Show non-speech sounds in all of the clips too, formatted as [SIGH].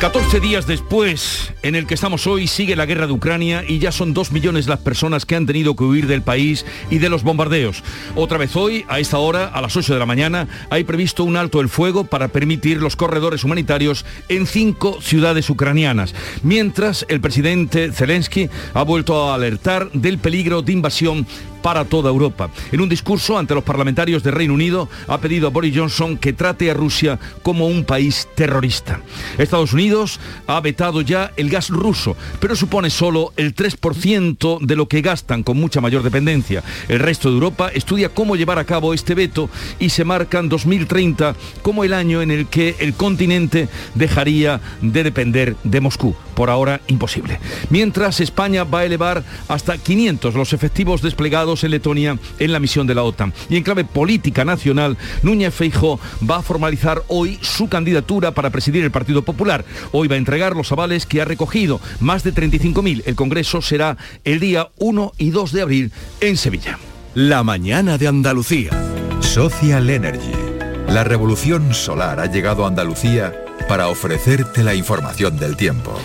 14 días después, en el que estamos hoy, sigue la guerra de Ucrania y ya son dos millones las personas que han tenido que huir del país y de los bombardeos. Otra vez hoy, a esta hora, a las 8 de la mañana, hay previsto un alto el fuego para permitir los corredores humanitarios en cinco ciudades ucranianas, mientras el presidente Zelensky ha vuelto a alertar del peligro de invasión para toda Europa. En un discurso ante los parlamentarios de Reino Unido ha pedido a Boris Johnson que trate a Rusia como un país terrorista. Estados Unidos ha vetado ya el gas ruso, pero supone solo el 3% de lo que gastan con mucha mayor dependencia. El resto de Europa estudia cómo llevar a cabo este veto y se marcan 2030 como el año en el que el continente dejaría de depender de Moscú. Por ahora imposible. Mientras España va a elevar hasta 500 los efectivos desplegados en Letonia en la misión de la OTAN. Y en clave política nacional, Núñez Feijóo va a formalizar hoy su candidatura para presidir el Partido Popular. Hoy va a entregar los avales que ha recogido, más de 35.000. El Congreso será el día 1 y 2 de abril en Sevilla. La mañana de Andalucía. Social Energy. La revolución solar ha llegado a Andalucía para ofrecerte la información del tiempo.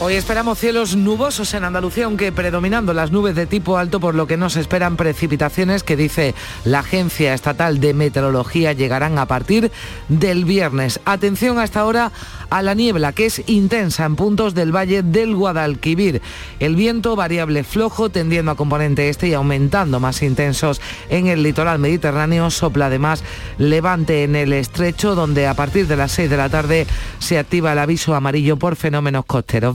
Hoy esperamos cielos nubosos en Andalucía, aunque predominando las nubes de tipo alto, por lo que nos esperan precipitaciones que dice la Agencia Estatal de Meteorología llegarán a partir del viernes. Atención hasta ahora a la niebla, que es intensa en puntos del valle del Guadalquivir. El viento variable flojo, tendiendo a componente este y aumentando más intensos en el litoral mediterráneo, sopla además levante en el estrecho, donde a partir de las 6 de la tarde se activa el aviso amarillo por fenómenos costeros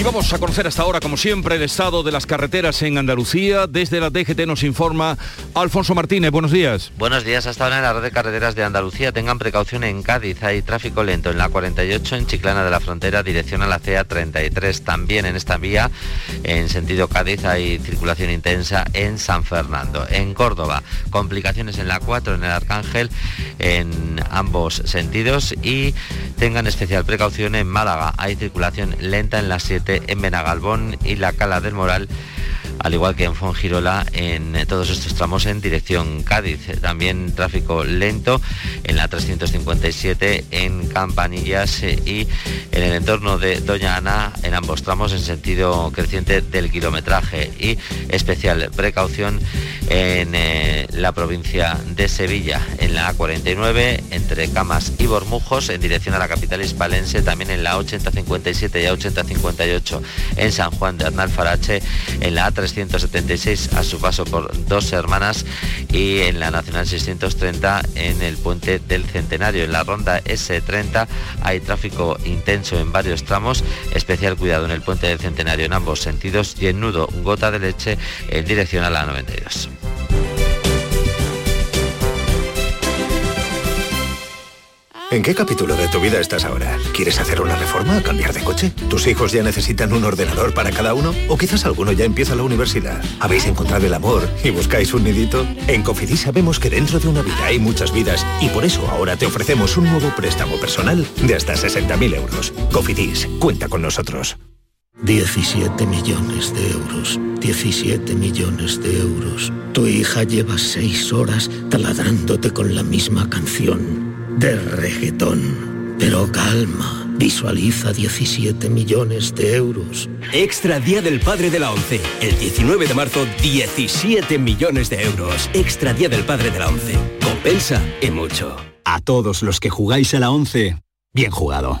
Y vamos a conocer hasta ahora, como siempre, el estado de las carreteras en Andalucía. Desde la DGT nos informa Alfonso Martínez. Buenos días. Buenos días. Hasta ahora en la red de carreteras de Andalucía tengan precaución en Cádiz. Hay tráfico lento en la 48 en Chiclana de la Frontera, dirección a la CA 33. También en esta vía, en sentido Cádiz, hay circulación intensa en San Fernando. En Córdoba, complicaciones en la 4 en el Arcángel en ambos sentidos y tengan especial precaución en Málaga. Hay circulación lenta en la 7 en Benagalbón y la Cala del Moral al igual que en Fongirola, en todos estos tramos en dirección Cádiz. También tráfico lento en la 357 en Campanillas eh, y en el entorno de Doña Ana en ambos tramos en sentido creciente del kilometraje y especial precaución en eh, la provincia de Sevilla en la A49 entre Camas y Bormujos en dirección a la capital hispalense también en la 8057 y A8058 en San Juan de Arnalfarache en la A3 376 a su paso por dos hermanas y en la Nacional 630 en el puente del Centenario. En la ronda S30 hay tráfico intenso en varios tramos, especial cuidado en el puente del Centenario en ambos sentidos y en nudo gota de leche en dirección a la 92. ¿En qué capítulo de tu vida estás ahora? ¿Quieres hacer una reforma cambiar de coche? ¿Tus hijos ya necesitan un ordenador para cada uno? ¿O quizás alguno ya empieza la universidad? ¿Habéis encontrado el amor y buscáis un nidito? En Cofidis sabemos que dentro de una vida hay muchas vidas y por eso ahora te ofrecemos un nuevo préstamo personal de hasta 60.000 euros. Cofidis, cuenta con nosotros. 17 millones de euros. 17 millones de euros. Tu hija lleva 6 horas taladrándote con la misma canción de reggaetón. Pero calma, visualiza 17 millones de euros. Extra Día del Padre de la ONCE. El 19 de marzo, 17 millones de euros. Extra Día del Padre de la ONCE. Compensa y mucho. A todos los que jugáis a la ONCE, bien jugado.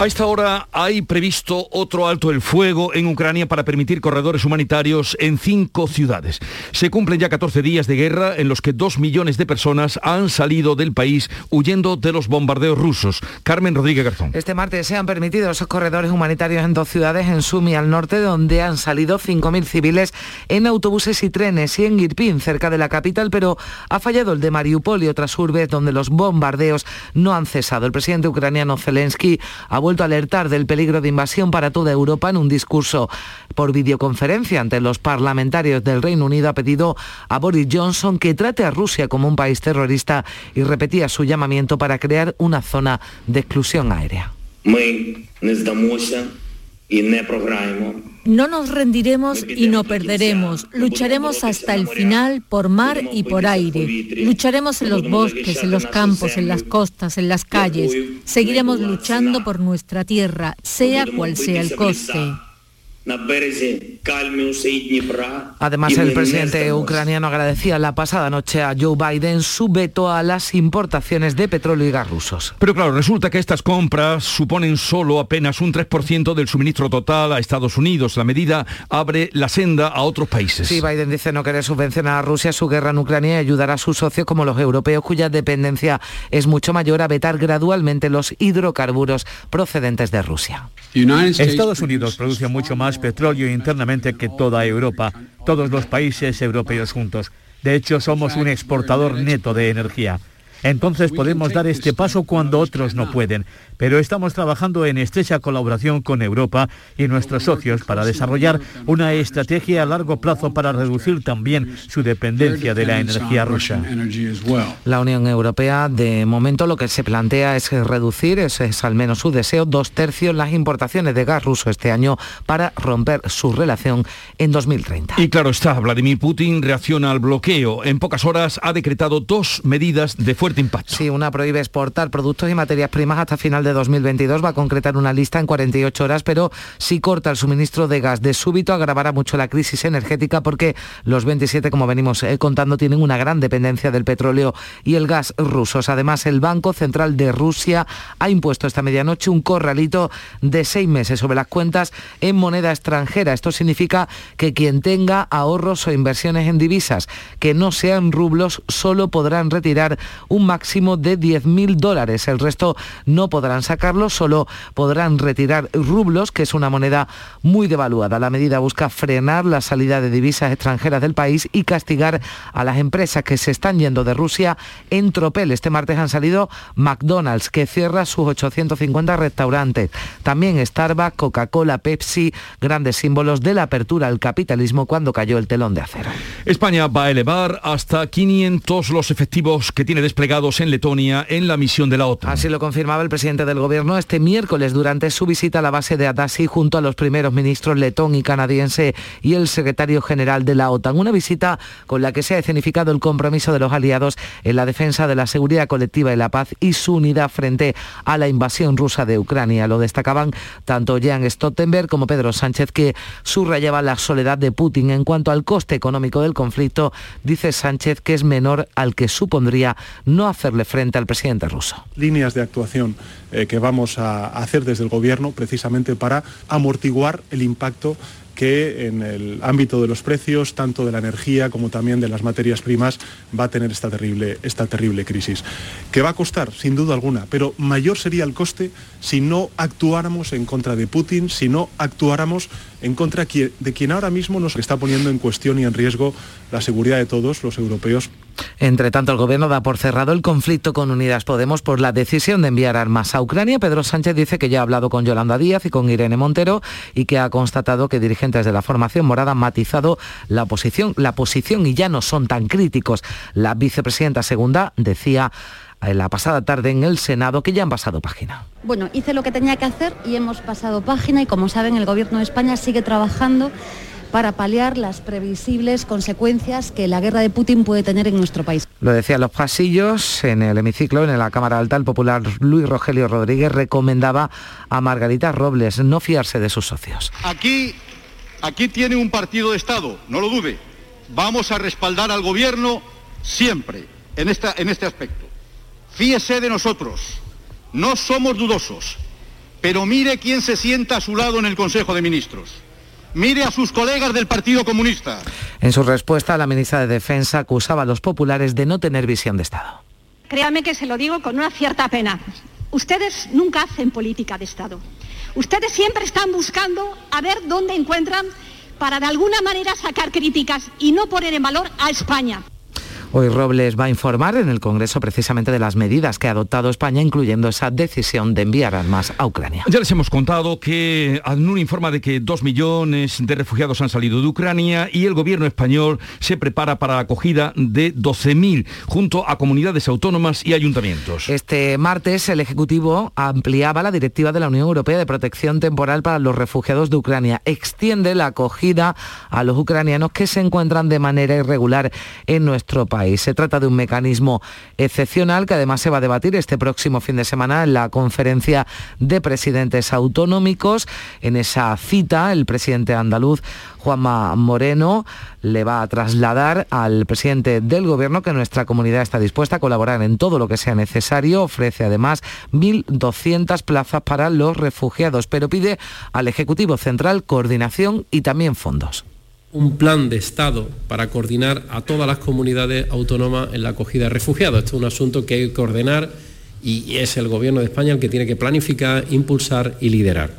A esta hora hay previsto otro alto el fuego en Ucrania para permitir corredores humanitarios en cinco ciudades. Se cumplen ya 14 días de guerra en los que dos millones de personas han salido del país huyendo de los bombardeos rusos. Carmen Rodríguez Garzón. Este martes se han permitido esos corredores humanitarios en dos ciudades, en Sumi al norte, donde han salido 5.000 civiles en autobuses y trenes, y en Irpin, cerca de la capital, pero ha fallado el de Mariupol y otras urbes donde los bombardeos no han cesado. El presidente ucraniano Zelensky ha vuelto a alertar del peligro de invasión para toda Europa en un discurso por videoconferencia ante los parlamentarios del Reino Unido. Ha pedido a Boris Johnson que trate a Rusia como un país terrorista y repetía su llamamiento para crear una zona de exclusión aérea. No nos rendiremos y no perderemos. Lucharemos hasta el final por mar y por aire. Lucharemos en los bosques, en los campos, en las costas, en las calles. Seguiremos luchando por nuestra tierra, sea cual sea el coste. Además, el presidente ucraniano agradecía la pasada noche a Joe Biden su veto a las importaciones de petróleo y gas rusos. Pero claro, resulta que estas compras suponen solo apenas un 3% del suministro total a Estados Unidos. La medida abre la senda a otros países. Sí, Biden dice no querer subvencionar a Rusia su guerra en Ucrania y ayudar a sus socios como los europeos cuya dependencia es mucho mayor a vetar gradualmente los hidrocarburos procedentes de Rusia. Estados Unidos produce mucho más petróleo internamente que toda Europa, todos los países europeos juntos. De hecho, somos un exportador neto de energía. Entonces podemos dar este paso cuando otros no pueden pero estamos trabajando en estrecha colaboración con Europa y nuestros socios para desarrollar una estrategia a largo plazo para reducir también su dependencia de la energía rusa. La Unión Europea, de momento, lo que se plantea es reducir, ese es al menos su deseo, dos tercios las importaciones de gas ruso este año para romper su relación en 2030. Y claro está, Vladimir Putin reacciona al bloqueo. En pocas horas ha decretado dos medidas de fuerte. Sí, una prohíbe exportar productos y materias primas hasta final de de 2022 va a concretar una lista en 48 horas, pero si corta el suministro de gas de súbito agravará mucho la crisis energética porque los 27, como venimos eh, contando, tienen una gran dependencia del petróleo y el gas rusos. Además, el Banco Central de Rusia ha impuesto esta medianoche un corralito de seis meses sobre las cuentas en moneda extranjera. Esto significa que quien tenga ahorros o inversiones en divisas que no sean rublos solo podrán retirar un máximo de 10.000 dólares. El resto no podrán sacarlo, solo podrán retirar rublos, que es una moneda muy devaluada. La medida busca frenar la salida de divisas extranjeras del país y castigar a las empresas que se están yendo de Rusia en tropel. Este martes han salido McDonald's, que cierra sus 850 restaurantes. También Starbucks, Coca-Cola, Pepsi, grandes símbolos de la apertura al capitalismo cuando cayó el telón de acero. España va a elevar hasta 500 los efectivos que tiene desplegados en Letonia en la misión de la OTAN. Así lo confirmaba el presidente del Gobierno este miércoles durante su visita a la base de Adasi junto a los primeros ministros letón y canadiense y el secretario general de la OTAN. Una visita con la que se ha escenificado el compromiso de los aliados en la defensa de la seguridad colectiva y la paz y su unidad frente a la invasión rusa de Ucrania. Lo destacaban tanto Jan Stoltenberg como Pedro Sánchez que subrayaba la soledad de Putin en cuanto al coste económico del conflicto. Dice Sánchez que es menor al que supondría no hacerle frente al presidente ruso. Líneas de actuación eh, que vamos a hacer desde el Gobierno precisamente para amortiguar el impacto que en el ámbito de los precios, tanto de la energía como también de las materias primas, va a tener esta terrible, esta terrible crisis. Que va a costar, sin duda alguna, pero mayor sería el coste si no actuáramos en contra de Putin, si no actuáramos en contra de quien ahora mismo nos está poniendo en cuestión y en riesgo la seguridad de todos los europeos. Entre tanto, el Gobierno da por cerrado el conflicto con Unidas Podemos por la decisión de enviar armas a Ucrania. Pedro Sánchez dice que ya ha hablado con Yolanda Díaz y con Irene Montero y que ha constatado que dirigentes de la formación morada han matizado la posición, la posición y ya no son tan críticos. La vicepresidenta segunda decía la pasada tarde en el Senado que ya han pasado página. Bueno, hice lo que tenía que hacer y hemos pasado página y como saben el Gobierno de España sigue trabajando para paliar las previsibles consecuencias que la guerra de Putin puede tener en nuestro país. Lo decía en los pasillos, en el hemiciclo, en la Cámara Alta, el popular Luis Rogelio Rodríguez recomendaba a Margarita Robles no fiarse de sus socios. Aquí, aquí tiene un partido de Estado, no lo dude. Vamos a respaldar al gobierno siempre en, esta, en este aspecto. Fíese de nosotros, no somos dudosos, pero mire quién se sienta a su lado en el Consejo de Ministros. Mire a sus colegas del Partido Comunista. En su respuesta, la ministra de Defensa acusaba a los populares de no tener visión de Estado. Créame que se lo digo con una cierta pena. Ustedes nunca hacen política de Estado. Ustedes siempre están buscando a ver dónde encuentran para de alguna manera sacar críticas y no poner en valor a España. Hoy Robles va a informar en el Congreso precisamente de las medidas que ha adoptado España, incluyendo esa decisión de enviar armas a Ucrania. Ya les hemos contado que ADNUR informa de que dos millones de refugiados han salido de Ucrania y el gobierno español se prepara para la acogida de 12.000 junto a comunidades autónomas y ayuntamientos. Este martes el Ejecutivo ampliaba la directiva de la Unión Europea de protección temporal para los refugiados de Ucrania. Extiende la acogida a los ucranianos que se encuentran de manera irregular en nuestro país. Se trata de un mecanismo excepcional que además se va a debatir este próximo fin de semana en la conferencia de presidentes autonómicos. En esa cita, el presidente andaluz, Juanma Moreno, le va a trasladar al presidente del gobierno que nuestra comunidad está dispuesta a colaborar en todo lo que sea necesario. Ofrece además 1.200 plazas para los refugiados, pero pide al Ejecutivo Central coordinación y también fondos un plan de Estado para coordinar a todas las comunidades autónomas en la acogida de refugiados. Esto es un asunto que hay que coordinar y es el Gobierno de España el que tiene que planificar, impulsar y liderar.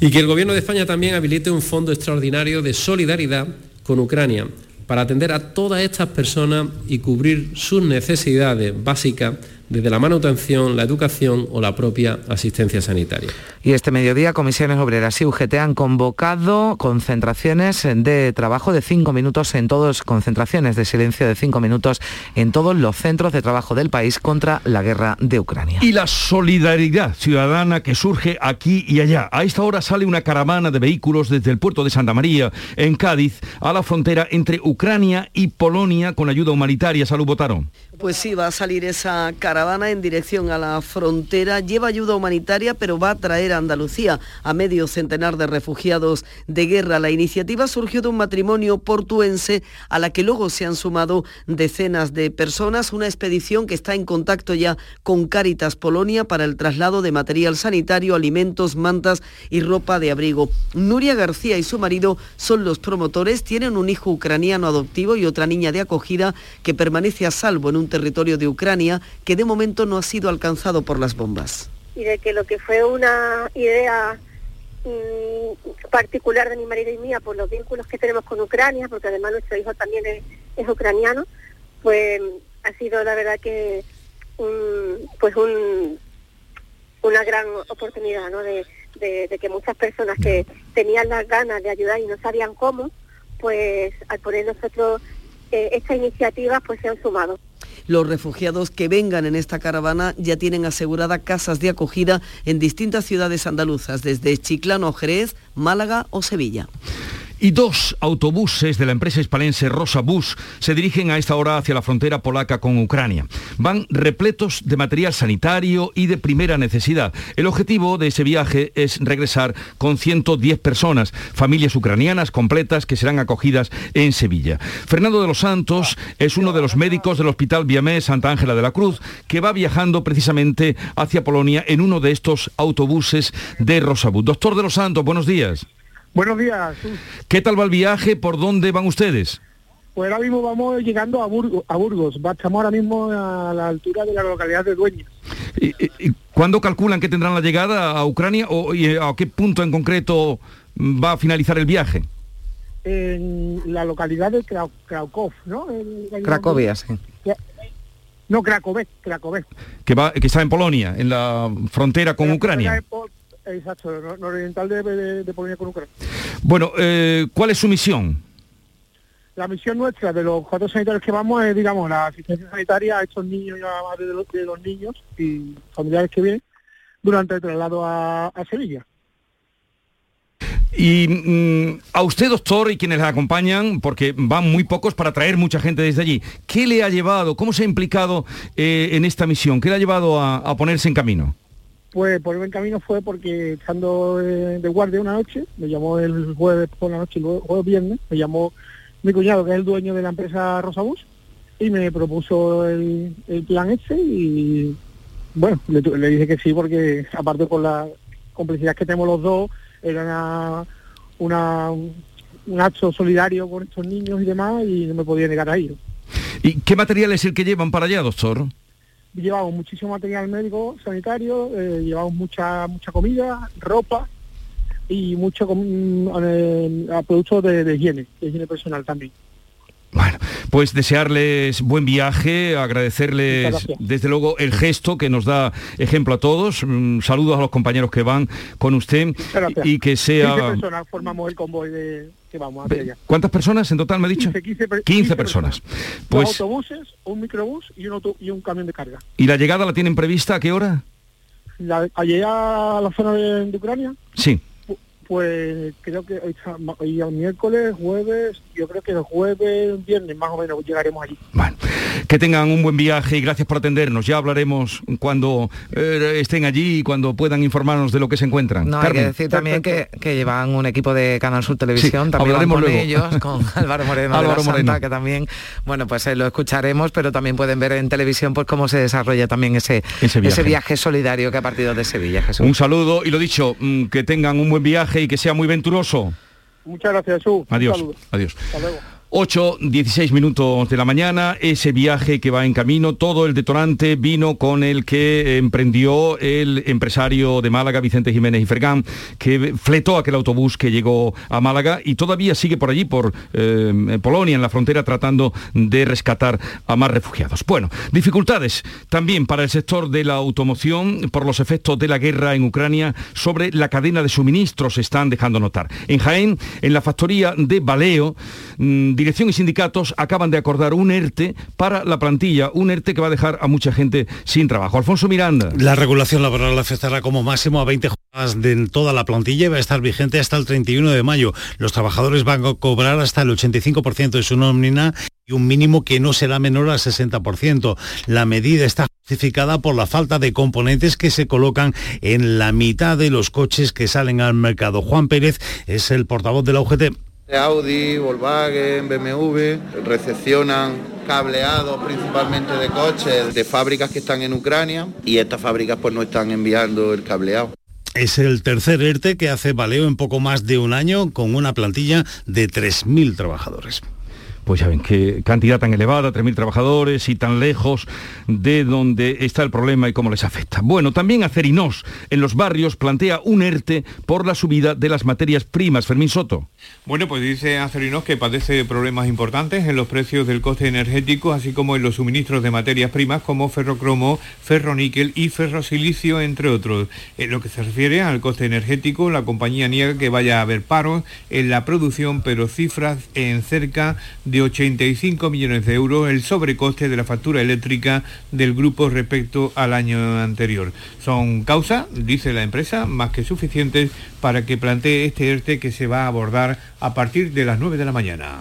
Y que el Gobierno de España también habilite un fondo extraordinario de solidaridad con Ucrania para atender a todas estas personas y cubrir sus necesidades básicas desde la manutención, la educación o la propia asistencia sanitaria. Y este mediodía Comisiones Obreras y UGT han convocado concentraciones de trabajo de cinco minutos en todos, concentraciones de silencio de cinco minutos en todos los centros de trabajo del país contra la guerra de Ucrania. Y la solidaridad ciudadana que surge aquí y allá. A esta hora sale una caravana de vehículos desde el puerto de Santa María, en Cádiz, a la frontera entre Ucrania y Polonia con ayuda humanitaria. Salud, votaron. Pues sí, va a salir esa caravana en dirección a la frontera. Lleva ayuda humanitaria, pero va a traer a Andalucía a medio centenar de refugiados de guerra. La iniciativa surgió de un matrimonio portuense a la que luego se han sumado decenas de personas. Una expedición que está en contacto ya con Cáritas Polonia para el traslado de material sanitario, alimentos, mantas y ropa de abrigo. Nuria García y su marido son los promotores. Tienen un hijo ucraniano adoptivo y otra niña de acogida que permanece a salvo en un territorio de Ucrania que de momento no ha sido alcanzado por las bombas. Y de que lo que fue una idea mm, particular de mi marido y mía por los vínculos que tenemos con Ucrania, porque además nuestro hijo también es, ucraniano, pues ha sido la verdad que pues un, una gran oportunidad ¿no? de, que muchas personas que tenían las ganas de ayudar y no sabían cómo, pues al poner nosotros eh, esta iniciativa pues se han sumado. Los refugiados que vengan en esta caravana ya tienen asegurada casas de acogida en distintas ciudades andaluzas, desde Chiclano, Jerez, Málaga o Sevilla y dos autobuses de la empresa hispalense Rosa Bus se dirigen a esta hora hacia la frontera polaca con Ucrania. Van repletos de material sanitario y de primera necesidad. El objetivo de ese viaje es regresar con 110 personas, familias ucranianas completas que serán acogidas en Sevilla. Fernando de los Santos es uno de los médicos del Hospital Viamé Santa Ángela de la Cruz que va viajando precisamente hacia Polonia en uno de estos autobuses de Rosabus. Doctor de los Santos, buenos días. Buenos días. ¿Qué tal va el viaje? ¿Por dónde van ustedes? Pues ahora mismo vamos llegando a, Burgos. A Burgos. Estamos ahora mismo a la altura de la localidad de Dueñas. ¿Y, cuándo calculan que tendrán la llegada a Ucrania o a qué punto en concreto va a finalizar el viaje? En la localidad de Krakow, ¿no? Cracovia, sí. No, Cracovec, Cracovec. Que, va, que está en Polonia, en la frontera con Ucrania. Exacto, nororiental de, de, Polonia con Ucrania. Bueno, eh, ¿cuál es su misión? La misión nuestra de los cuatro sanitarios que vamos es, digamos, la asistencia sanitaria a estos niños y a madres de los, de los niños y familiares que vienen durante el traslado a, Sevilla. Y mm, a usted, doctor, y quienes le acompañan, porque van muy pocos para traer mucha gente desde allí, ¿qué le ha llevado, cómo se ha implicado eh, en esta misión? ¿Qué le ha llevado a ponerse en camino? Pues por el camino fue porque estando de guardia una noche, me llamó el jueves por la noche, el jueves viernes, me llamó mi cuñado, que es el dueño de la empresa Rosabus, y me propuso el, el plan ese y bueno, le, dije que sí porque aparte con la complicidad que tenemos los dos, era una, una- un acto solidario con estos niños y demás y no me podía negar a ello. ¿Y qué material es el que llevan para allá, doctor? Llevamos muchísimo material médico, sanitario, eh, llevamos mucha mucha comida, ropa y mucho com- eh, productos de, de higiene, de higiene personal también. Pues desearles buen viaje, agradecerles desde luego el gesto que nos da ejemplo a todos. Mm, Saludos a los compañeros que van con usted y que 15 sea... personas formamos el convoy de, que vamos hacia allá. ¿Cuántas personas en total me ha dicho? 15, 15 per- 15 personas. Pues, autobuses, un microbús y un, auto- y un camión de carga. ¿y la llegada la tienen prevista a qué hora? La, allí a la zona de, de Ucrania, Sí. Pues creo que hoy, hoy es miércoles, jueves, yo creo que el jueves, viernes más o menos llegaremos allí. Que tengan un buen viaje y gracias por atendernos. Ya hablaremos cuando eh, estén allí y cuando puedan informarnos de lo que se encuentran. No, hay que Carmen. decir también que, que llevan un equipo de Canal Sur Televisión, Sí, también hablaremos con luego. ellos, con [LAUGHS] Álvaro Moreno de Álvaro la Santa, Moreno. que también, bueno, pues eh, lo escucharemos, pero también pueden ver en televisión pues cómo se desarrolla también ese, Ese viaje. ese viaje solidario que ha partido de Sevilla, Jesús. Un saludo y lo dicho, mm, que tengan un buen viaje y que sea muy venturoso. Muchas gracias, Jesús. Adiós. Adiós. Hasta luego. 8, 16 minutos de la mañana, ese viaje que va en camino, todo el detonante vino con el que emprendió el empresario de Málaga, Vicente Jiménez y Fergán, que fletó aquel autobús que llegó a Málaga y todavía sigue por allí, por eh, Polonia, en la frontera, tratando de rescatar a más refugiados. Bueno, dificultades también para el sector de la automoción por los efectos de la guerra en Ucrania sobre la cadena de suministros están dejando notar. En Jaén, en la factoría de Baleo, mm, dirección y sindicatos acaban de acordar un ERTE para la plantilla, un ERTE que va a dejar a mucha gente sin trabajo. Alfonso Miranda. La regulación laboral afectará como máximo a 20 jornadas de toda la plantilla y va a estar vigente hasta el 31 de mayo. Los trabajadores van a cobrar hasta el 85% de su nómina y un mínimo que no será menor al 60%. La medida está justificada por la falta de componentes que se colocan en la mitad de los coches que salen al mercado. Juan Pérez es el portavoz de la UGT. Audi, Volkswagen, BMW recepcionan cableados principalmente de coches de fábricas que están en Ucrania y estas fábricas pues no están enviando el cableado. Es el tercer ERTE que hace Baleo en poco más de un año con una plantilla de 3.000 trabajadores. Pues ya ven, qué cantidad tan elevada, 3.000 trabajadores y tan lejos de donde está el problema y cómo les afecta. Bueno, también Acerinos en los barrios plantea un ERTE por la subida de las materias primas. Fermín Soto. Bueno, pues dice Acerinos que padece problemas importantes en los precios del coste energético, así como en los suministros de materias primas como ferrocromo, ferroníquel y ferrosilicio, entre otros. En lo que se refiere al coste energético, la compañía niega que vaya a haber paros en la producción, pero cifras en cerca de 85 millones de euros el sobrecoste de la factura eléctrica del grupo respecto al año anterior. Son causas, dice la empresa, más que suficientes para que plantee este ERTE que se va a abordar a partir de las 9 de la mañana.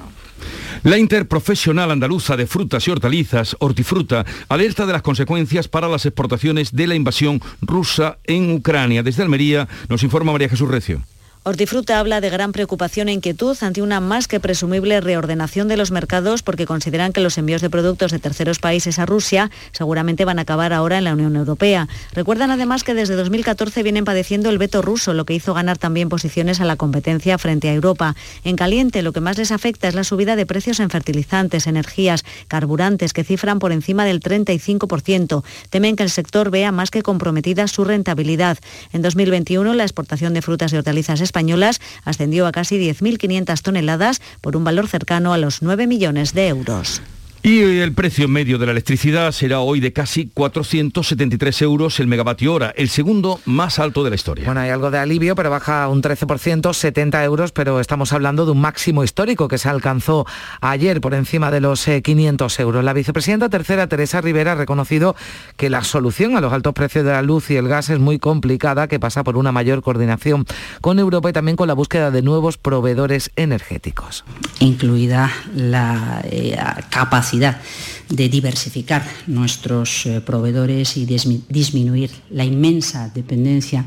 La Interprofesional Andaluza de Frutas y Hortalizas, Hortifruta, alerta de las consecuencias para las exportaciones de la invasión rusa en Ucrania. Desde Almería nos informa María Jesús Recio. Hortifruta habla de gran preocupación e inquietud ante una más que presumible reordenación de los mercados porque consideran que los envíos de productos de terceros países a Rusia seguramente van a acabar ahora en la Unión Europea. Recuerdan además que desde 2014 vienen padeciendo el veto ruso, lo que hizo ganar también posiciones a la competencia frente a Europa. En caliente, lo que más les afecta es la subida de precios en fertilizantes, energías, carburantes, que cifran por encima del 35%. Temen que el sector vea más que comprometida su rentabilidad. En 2021, la exportación de frutas y hortalizas españolas ascendió a casi 10.500 toneladas por un valor cercano a los 9 millones de euros. Y el precio medio de la electricidad será hoy de casi 473 euros el megavatio hora, el segundo más alto de la historia. Bueno, hay algo de alivio, pero baja un 13%, 70 euros, pero estamos hablando de un máximo histórico que se alcanzó ayer por encima de los eh, 500 euros. La vicepresidenta tercera, Teresa Rivera, ha reconocido que la solución a los altos precios de la luz y el gas es muy complicada, que pasa por una mayor coordinación con Europa y también con la búsqueda de nuevos proveedores energéticos. incluida la eh, capacidad de diversificar nuestros eh, proveedores y dismi- disminuir la inmensa dependencia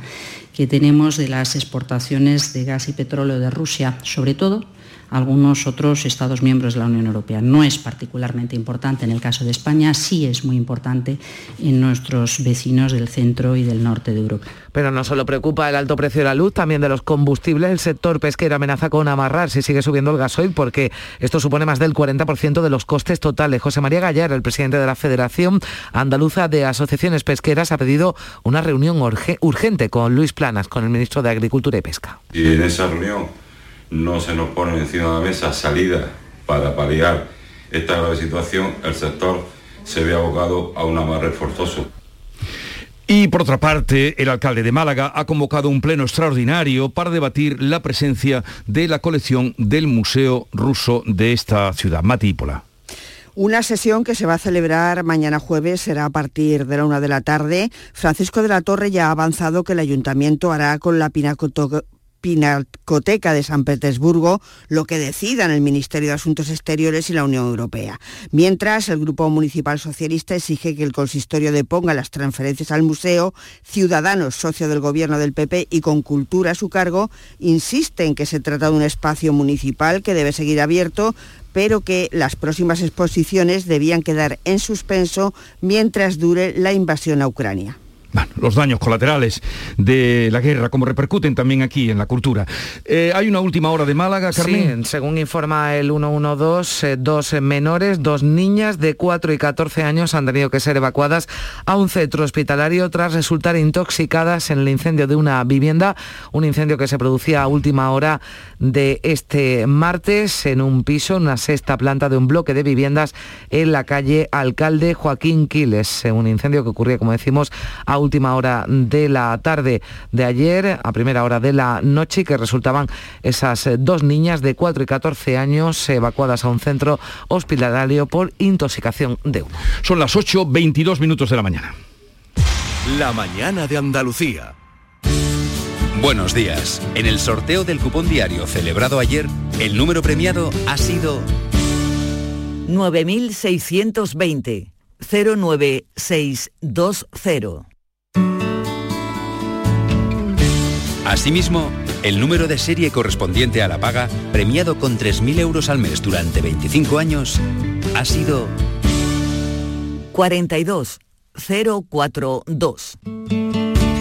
que tenemos de las exportaciones de gas y petróleo de Rusia, sobre todo algunos otros Estados miembros de la Unión Europea. No es particularmente importante en el caso de España, sí es muy importante en nuestros vecinos del centro y del norte de Europa. Pero no solo preocupa el alto precio de la luz, también de los combustibles. El sector pesquero amenaza con amarrar si sigue subiendo el gasoil, porque esto supone más del 40% de los costes totales. José María Gallar, el presidente de la Federación Andaluza de Asociaciones Pesqueras, ha pedido una reunión urgente con Luis Planas, con el ministro de Agricultura y Pesca. Y en esa reunión no se nos pone encima de la mesa salida para paliar esta grave situación, el sector se ve abocado a un amarre forzoso. Y por otra parte, el alcalde de Málaga ha convocado un pleno extraordinario para debatir la presencia de la colección del Museo Ruso de esta ciudad, Matípola. Una sesión que se va a celebrar mañana jueves será a partir de la una de la tarde. Francisco de la Torre ya ha avanzado que el ayuntamiento hará con la Pinacoteca de San Petersburgo lo que decidan el Ministerio de Asuntos Exteriores y la Unión Europea. Mientras, el Grupo Municipal Socialista exige que el consistorio deponga las transferencias al museo, Ciudadanos, socio del gobierno del PP y con cultura a su cargo, insisten que se trata de un espacio municipal que debe seguir abierto, pero que las próximas exposiciones debían quedar en suspenso mientras dure la invasión a Ucrania los daños colaterales de la guerra, como repercuten también aquí en la cultura. Eh, hay una última hora de Málaga, Carmen. Sí, según informa el 112, eh, dos menores, dos niñas de 4 y 14 años han tenido que ser evacuadas a un centro hospitalario tras resultar intoxicadas en el incendio de una vivienda, un incendio que se producía a última hora de este martes en un piso, una sexta planta de un bloque de viviendas en la calle Alcalde Joaquín Quiles, un incendio que ocurría, como decimos, a última hora de la tarde de ayer, a primera hora de la noche, que resultaban esas eh, dos niñas de 4 y 14 años evacuadas a un centro hospitalario por intoxicación de humo. Son las 8.22 minutos de la mañana. La mañana de Andalucía. Buenos días. En el sorteo del cupón diario celebrado ayer, el número premiado ha sido 9620 09620. Asimismo, el número de serie correspondiente a la paga, premiado con 3.000 euros al mes durante 25 años, ha sido 42042.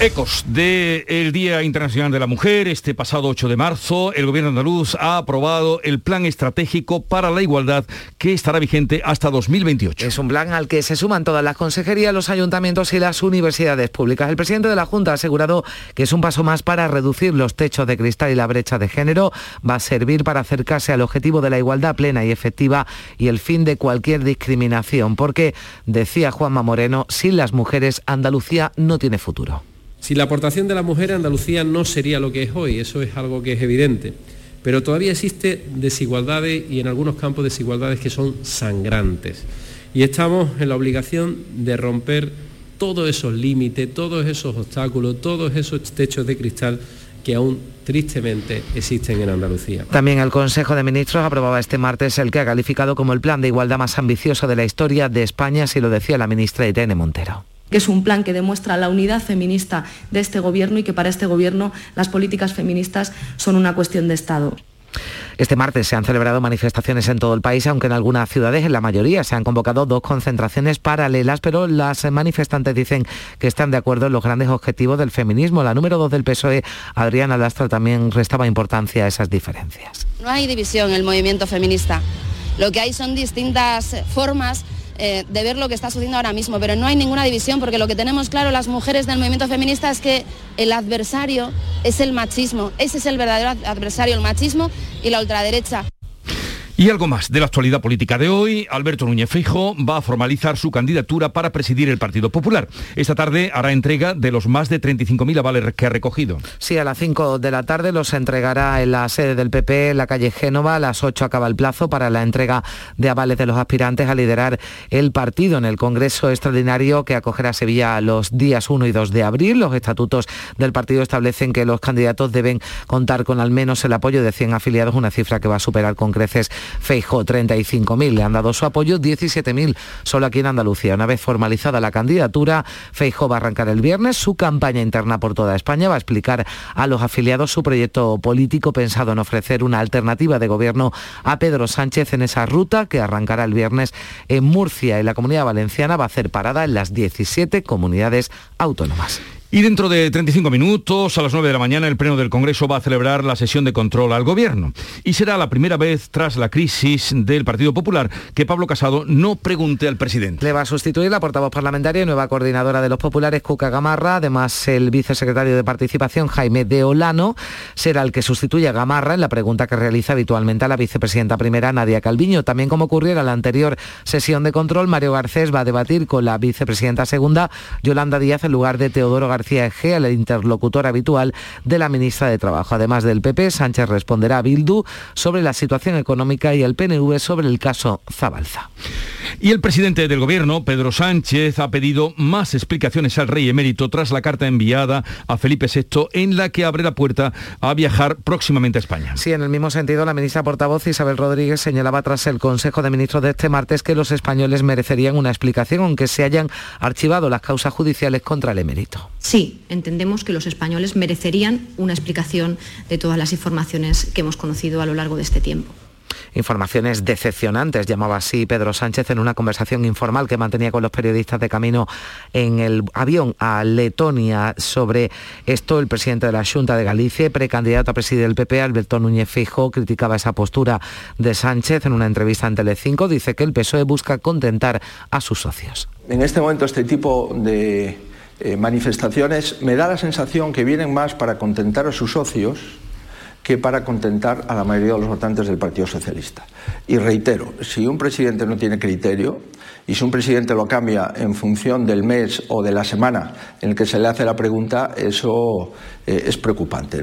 Ecos del Día Internacional de la Mujer, este pasado 8 de marzo, el gobierno andaluz ha aprobado el Plan Estratégico para la Igualdad que estará vigente hasta 2028. Es un plan al que se suman todas las consejerías, los ayuntamientos y las universidades públicas. El presidente de la Junta ha asegurado que es un paso más para reducir los techos de cristal y la brecha de género. Va a servir para acercarse al objetivo de la igualdad plena y efectiva y el fin de cualquier discriminación. Porque, decía Juanma Moreno, sin las mujeres Andalucía no tiene futuro. Sin la aportación de la mujer, Andalucía no sería lo que es hoy, eso es algo que es evidente. Pero todavía existe desigualdades y en algunos campos desigualdades que son sangrantes. Y estamos en la obligación de romper todos esos límites, todos esos obstáculos, todos esos techos de cristal que aún tristemente existen en Andalucía. También el Consejo de Ministros aprobaba este martes el que ha calificado como el plan de igualdad más ambicioso de la historia de España, si lo decía la ministra Irene Montero que es un plan que demuestra la unidad feminista de este Gobierno y que para este Gobierno las políticas feministas son una cuestión de Estado. Este martes se han celebrado manifestaciones en todo el país, aunque en algunas ciudades, en la mayoría, se han convocado dos concentraciones paralelas, pero las manifestantes dicen que están de acuerdo en los grandes objetivos del feminismo. La número dos del PSOE, Adriana Lastra, también restaba importancia a esas diferencias. No hay división en el movimiento feminista. Lo que hay son distintas formas eh, de ver lo que está sucediendo ahora mismo, pero no hay ninguna división porque lo que tenemos claro las mujeres del movimiento feminista es que el adversario es el machismo, ese es el verdadero adversario, el machismo y la ultraderecha. Y algo más de la actualidad política de hoy. Alberto Núñez Feijo va a formalizar su candidatura para presidir el Partido Popular. Esta tarde hará entrega de los más de 35.000 avales que ha recogido. Sí, a las 5 de la tarde los entregará en la sede del PP, en la calle Génova. A las 8 acaba el plazo para la entrega de avales de los aspirantes a liderar el partido en el Congreso Extraordinario que acogerá Sevilla los días 1 y 2 de abril. Los estatutos del partido establecen que los candidatos deben contar con al menos el apoyo de 100 afiliados, una cifra que va a superar con creces Feijo, 35.000. Le han dado su apoyo 17.000 solo aquí en Andalucía. Una vez formalizada la candidatura, Feijo va a arrancar el viernes su campaña interna por toda España. Va a explicar a los afiliados su proyecto político pensado en ofrecer una alternativa de gobierno a Pedro Sánchez en esa ruta que arrancará el viernes en Murcia y la Comunidad Valenciana va a hacer parada en las 17 comunidades autónomas. Y dentro de 35 minutos, a las 9 de la mañana, el Pleno del Congreso va a celebrar la sesión de control al Gobierno. Y será la primera vez tras la crisis del Partido Popular que Pablo Casado no pregunte al presidente. Le va a sustituir la portavoz parlamentaria y nueva coordinadora de los populares, Cuca Gamarra. Además, el vicesecretario de Participación, Jaime de Olano, será el que sustituye a Gamarra en la pregunta que realiza habitualmente a la vicepresidenta primera, Nadia Calviño. También como ocurrió en la anterior sesión de control, Mario Garcés va a debatir con la vicepresidenta segunda, Yolanda Díaz, en lugar de Teodoro García García Egea, el interlocutor habitual de la ministra de Trabajo. Además del PP, Sánchez responderá a Bildu sobre la situación económica y el PNV sobre el caso Zabalza. Y el presidente del gobierno, Pedro Sánchez, ha pedido más explicaciones al rey emérito tras la carta enviada a Felipe VI en la que abre la puerta a viajar próximamente a España. Sí, en el mismo sentido, la ministra portavoz Isabel Rodríguez señalaba tras el Consejo de Ministros de este martes que los españoles merecerían una explicación aunque se hayan archivado las causas judiciales contra el emérito. Sí, entendemos que los españoles merecerían una explicación de todas las informaciones que hemos conocido a lo largo de este tiempo. Informaciones decepcionantes, llamaba así Pedro Sánchez en una conversación informal que mantenía con los periodistas de camino en el avión a Letonia. Sobre esto, el presidente de la Junta de Galicia, precandidato a presidir el PP, Alberto Núñez Fijo, criticaba esa postura de Sánchez en una entrevista en Telecinco. Dice que el PSOE busca contentar a sus socios. En este momento, este tipo de eh, manifestaciones me da la sensación que vienen más para contentar a sus socios que para contentar a la mayoría de los votantes del Partido Socialista. Y reitero, si un presidente no tiene criterio y si un presidente lo cambia en función del mes o de la semana en el que se le hace la pregunta, eso eh, es preocupante.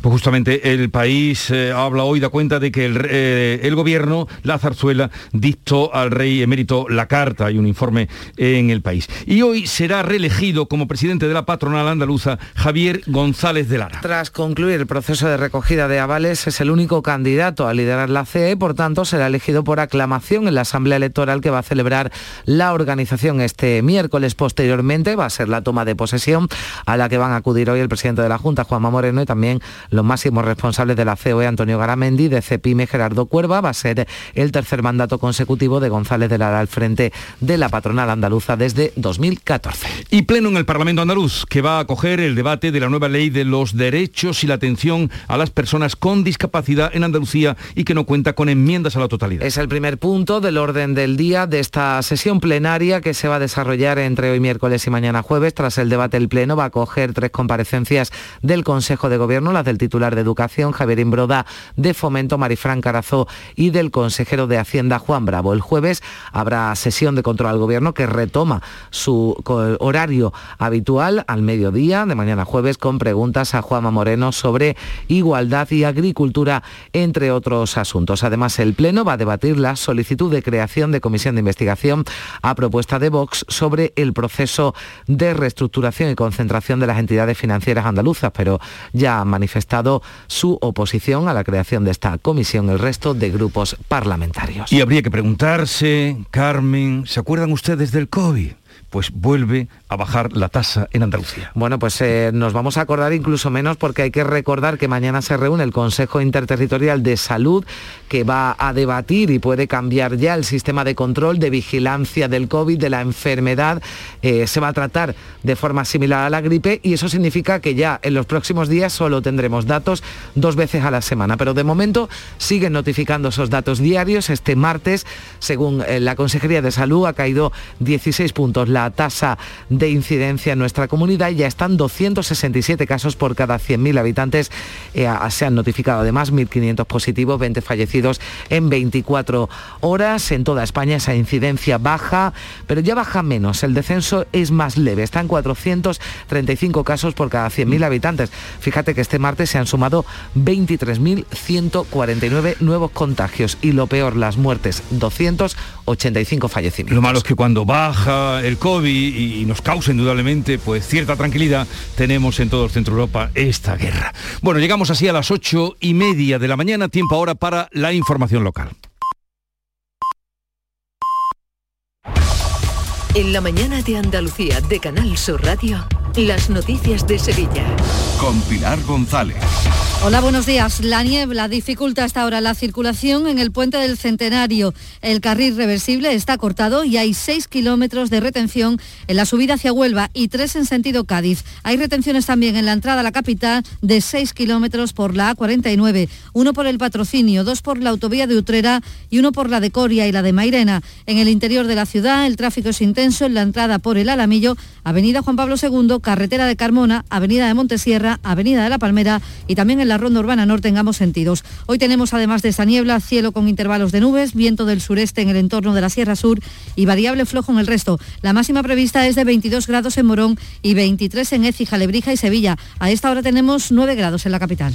Pues justamente el país eh, habla hoy, da cuenta de que el, eh, el, gobierno, la zarzuela, dictó al rey emérito la carta, hay un informe en el país. Y hoy será reelegido como presidente de la patronal andaluza Javier González de Lara. Tras concluir el proceso de recogida de avales, es el único candidato a liderar la CE y por tanto será elegido por aclamación en la Asamblea Electoral que va a celebrar la organización este miércoles. Posteriormente va a ser la toma de posesión a la que van a acudir hoy el presidente de la Junta, Juanma Moreno, y también los máximos responsables de la COE, Antonio Garamendi, de CEPIME, Gerardo Cuerva, va a ser el tercer mandato consecutivo de González de Lara al frente de la patronal andaluza desde 2014. Y pleno en el Parlamento andaluz, que va a acoger el debate de la nueva ley de los derechos y la atención a las personas con discapacidad en Andalucía y que no cuenta con enmiendas a la totalidad. Es el primer punto del orden del día de esta sesión plenaria que se va a desarrollar entre hoy miércoles y mañana jueves. Tras el debate, el Pleno va a acoger tres comparecencias del Consejo de Gobierno, las del titular de Educación, Javier Imbroda, de Fomento, Marifran Carazó y del consejero de Hacienda, Juan Bravo. El jueves habrá sesión de control al Gobierno que retoma su horario habitual al mediodía de mañana jueves con preguntas a Juanma Moreno sobre igualdad y agricultura, entre otros asuntos. Además, el Pleno va a debatir la solicitud de creación de comisión de investigación a propuesta de Vox sobre el proceso de reestructuración y concentración de las entidades financieras andaluzas, pero ya ha manifestado su oposición a la creación de esta comisión el resto de grupos parlamentarios. Y habría que preguntarse, Carmen, ¿se acuerdan ustedes del COVID? Pues vuelve a bajar la tasa en Andalucía. Bueno, pues eh, nos vamos a acordar incluso menos porque hay que recordar que mañana se reúne el Consejo Interterritorial de Salud que va a debatir y puede cambiar ya el sistema de control, de vigilancia del COVID, de la enfermedad. Eh, se va a tratar de forma similar a la gripe y eso significa que ya en los próximos días solo tendremos datos dos veces a la semana. Pero de momento siguen notificando esos datos diarios. Este martes, según eh, la Consejería de Salud, ha caído 16 puntos puntos la tasa de incidencia en nuestra comunidad y ya están 267 casos por cada 100.000 habitantes. Eh, se han notificado además 1.500 positivos, 20 fallecidos en 24 horas. En toda España esa incidencia baja, pero ya baja menos. El descenso es más leve. Están 435 casos por cada 100.000 habitantes. Fíjate que este martes se han sumado 23.149 nuevos contagios y lo peor, las muertes, 285 fallecimientos. Lo malo es que cuando baja el COVID y nos causa indudablemente pues cierta tranquilidad, tenemos en todo el centro Europa esta guerra. Bueno, llegamos así a las ocho y media de la mañana, tiempo ahora para la información local. En la mañana de Andalucía de Canal Sur Radio, las noticias de Sevilla. Con Pilar González. Hola, buenos días. La niebla dificulta hasta ahora la circulación en el puente del Centenario. El carril reversible está cortado y hay 6 kilómetros de retención en la subida hacia Huelva y 3 en sentido Cádiz. Hay retenciones también en la entrada a la capital de 6 kilómetros por la A49, uno por el patrocinio, dos por la autovía de Utrera y uno por la de Coria y la de Mairena. En el interior de la ciudad el tráfico es intenso en la entrada por el Alamillo, Avenida Juan Pablo II, Carretera de Carmona, Avenida de Montesierra, Avenida de la Palmera y también en la Ronda Urbana Norte en ambos sentidos. Hoy tenemos además de esa niebla, cielo con intervalos de nubes, viento del sureste en el entorno de la Sierra Sur y variable flojo en el resto. La máxima prevista es de 22 grados en Morón y 23 en Écija, Lebrija y Sevilla. A esta hora tenemos 9 grados en la capital.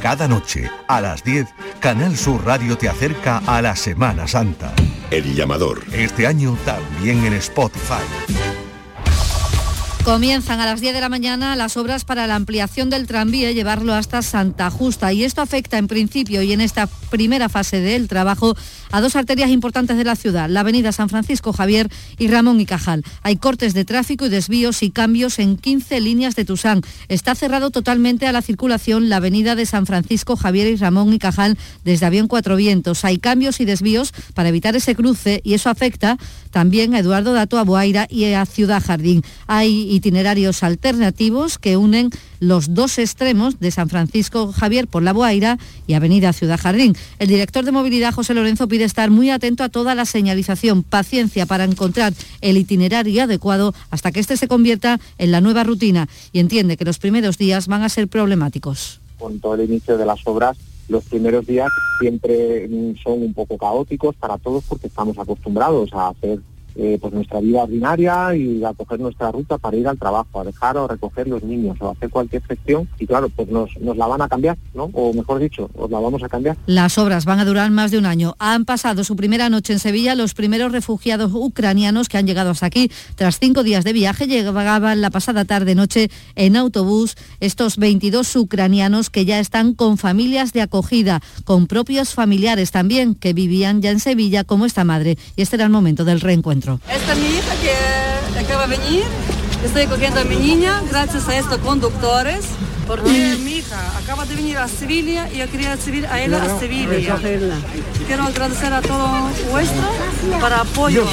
Cada noche, a las 10, Canal Sur Radio te acerca a la Semana Santa. El llamador. Este año también en Spotify. Comienzan a las 10 de la mañana las obras para la ampliación del tranvía y llevarlo hasta Santa Justa. Y esto afecta en principio y en esta primera fase del trabajo a dos arterias importantes de la ciudad, la avenida San Francisco Javier y Ramón y Cajal. Hay cortes de tráfico y desvíos y cambios en 15 líneas de Tusán. Está cerrado totalmente a la circulación la avenida de San Francisco Javier y Ramón y Cajal desde Avión Cuatro Vientos. Hay cambios y desvíos para evitar ese cruce y eso afecta también a Eduardo Dato, a Boaira y a Ciudad Jardín. Hay itinerarios alternativos que unen los dos extremos de San Francisco Javier por la Boaira y Avenida Ciudad Jardín. El director de movilidad, José Lorenzo, pide estar muy atento a toda la señalización, paciencia para encontrar el itinerario adecuado hasta que éste se convierta en la nueva rutina y entiende que los primeros días van a ser problemáticos. Con todo el inicio de las obras los primeros días siempre mm, son un poco caóticos para todos porque estamos acostumbrados a hacer eh, pues nuestra vida ordinaria y a coger nuestra ruta para ir al trabajo, a dejar o recoger los niños o hacer cualquier gestión y claro, pues nos, la van a cambiar, ¿no? O mejor dicho, os la vamos a cambiar. Las obras van a durar más de un año. Han pasado su primera noche en Sevilla los primeros refugiados ucranianos que han llegado hasta aquí. Tras cinco días de viaje llegaban la pasada tarde-noche en autobús estos 22 ucranianos que ya están con familias de acogida, con propios familiares también que vivían ya en Sevilla como esta madre. Y este era el momento del reencuentro. Esta es mi hija que acaba de venir. Estoy cogiendo a mi niña gracias a estos conductores. Porque mi hija acaba de venir a Sevilla y yo quería recibir a ella a Sevilla. Quiero agradecer a todo vuestro para apoyo.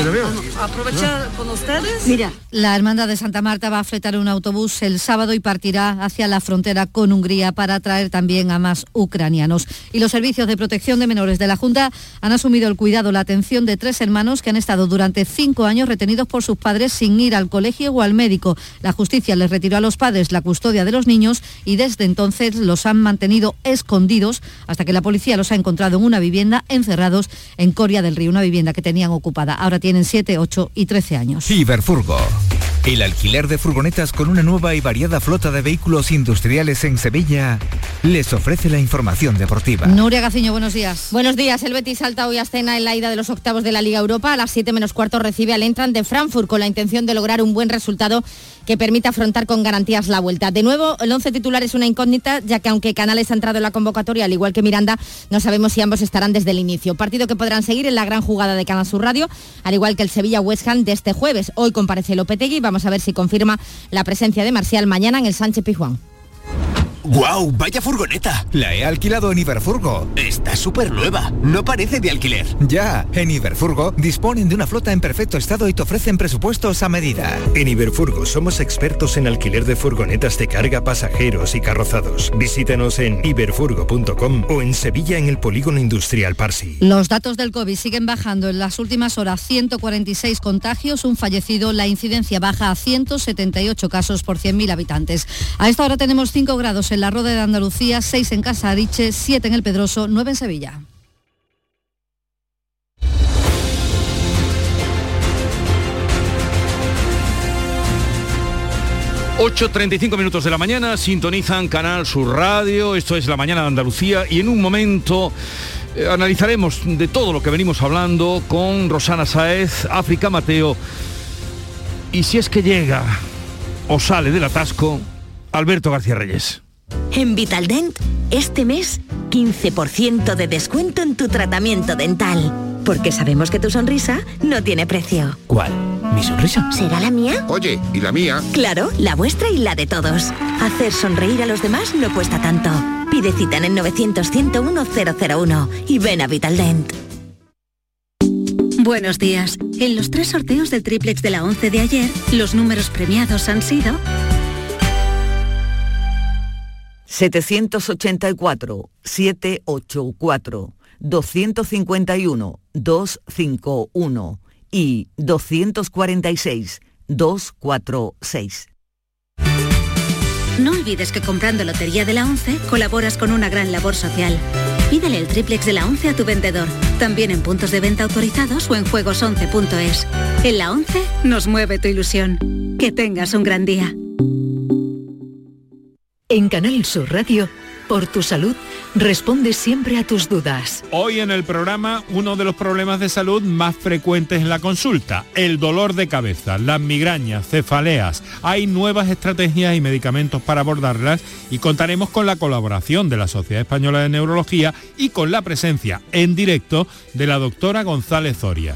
Aprovechar con ustedes. Mira, la Hermandad de Santa Marta va a fletar un autobús el sábado y partirá hacia la frontera con Hungría para atraer también a más ucranianos. Y los servicios de protección de menores de la Junta han asumido el cuidado, la atención de tres hermanos que han estado durante cinco años retenidos por sus padres sin ir al colegio o al médico. La justicia les retiró a los padres la custodia de los niños y desde entonces los han mantenido escondidos hasta que la policía los ha encontrado en una vivienda encerrados en Coria del Río, una vivienda que tenían ocupada. Ahora tienen 7, 8 y 13 años. Ciberfurgo. El alquiler de furgonetas con una nueva y variada flota de vehículos industriales en Sevilla les ofrece la información deportiva. Nuria Gaciño, buenos días. Buenos días. El Betis salta hoy a escena en la ida de los octavos de la Liga Europa. A las 7 menos cuarto recibe al Entran de Frankfurt con la intención de lograr un buen resultado que permita afrontar con garantías la vuelta. De nuevo, el 11 titular es una incógnita, ya que aunque Canales ha entrado en la convocatoria, al igual que Miranda, no sabemos si ambos estarán desde el inicio. Partido que podrán seguir en la gran jugada de Canal Sur Radio, al igual que el Sevilla West Ham de este jueves. Hoy comparece Lopetegui, vamos a ver si confirma la presencia de Marcial mañana en el Sánchez Pizjuán. ¡Guau! ¡Vaya furgoneta! La he alquilado en Iberfurgo. Está súper nueva. No parece de alquiler. Ya, en Iberfurgo disponen de una flota en perfecto estado y te ofrecen presupuestos a medida. En Iberfurgo somos expertos en alquiler de furgonetas de carga, pasajeros y carrozados. Visítanos en iberfurgo.com o en Sevilla en el Polígono Industrial Parsi. Los datos del COVID siguen bajando. En las últimas horas 146 contagios, un fallecido. La incidencia baja a 178 casos por 100.000 habitantes. A esta hora tenemos 5 grados en la Roda de Andalucía, 6 en Casariche, 7 en El Pedroso, 9 en Sevilla. ...8.35 minutos de la mañana... ...sintonizan Canal Sur Radio... ...esto es La Mañana de Andalucía... ...y en un momento... eh, analizaremos de todo lo que venimos hablando... ...con Rosana Saez, África Mateo... ...y si es que llega... ...o sale del atasco... ...Alberto García Reyes. En Vitaldent, este mes, 15% de descuento en tu tratamiento dental. Porque sabemos que tu sonrisa no tiene precio. ¿Cuál? ¿Mi sonrisa? ¿Será la mía? Oye, ¿y la mía? Claro, la vuestra y la de todos. Hacer sonreír a los demás no cuesta tanto. Pide cita en el 900-101-001 y ven a Vitaldent. Buenos días. En los tres sorteos del triplex de la 11 de ayer, los números premiados han sido 784, 784, 251, 251 y 246, 246. No olvides que comprando Lotería de la 11 colaboras con una gran labor social. Pídele el triplex de la 11 a tu vendedor, también en puntos de venta autorizados o en juegos11.es. En la 11 nos mueve tu ilusión. Que tengas un gran día. En Canal Sur Radio, por tu salud, responde siempre a tus dudas. Hoy en el programa uno de los problemas de salud más frecuentes en la consulta, el dolor de cabeza, las migrañas, cefaleas. Hay nuevas estrategias y medicamentos para abordarlas y contaremos con la colaboración de la Sociedad Española de Neurología y con la presencia en directo de la doctora González Zoria.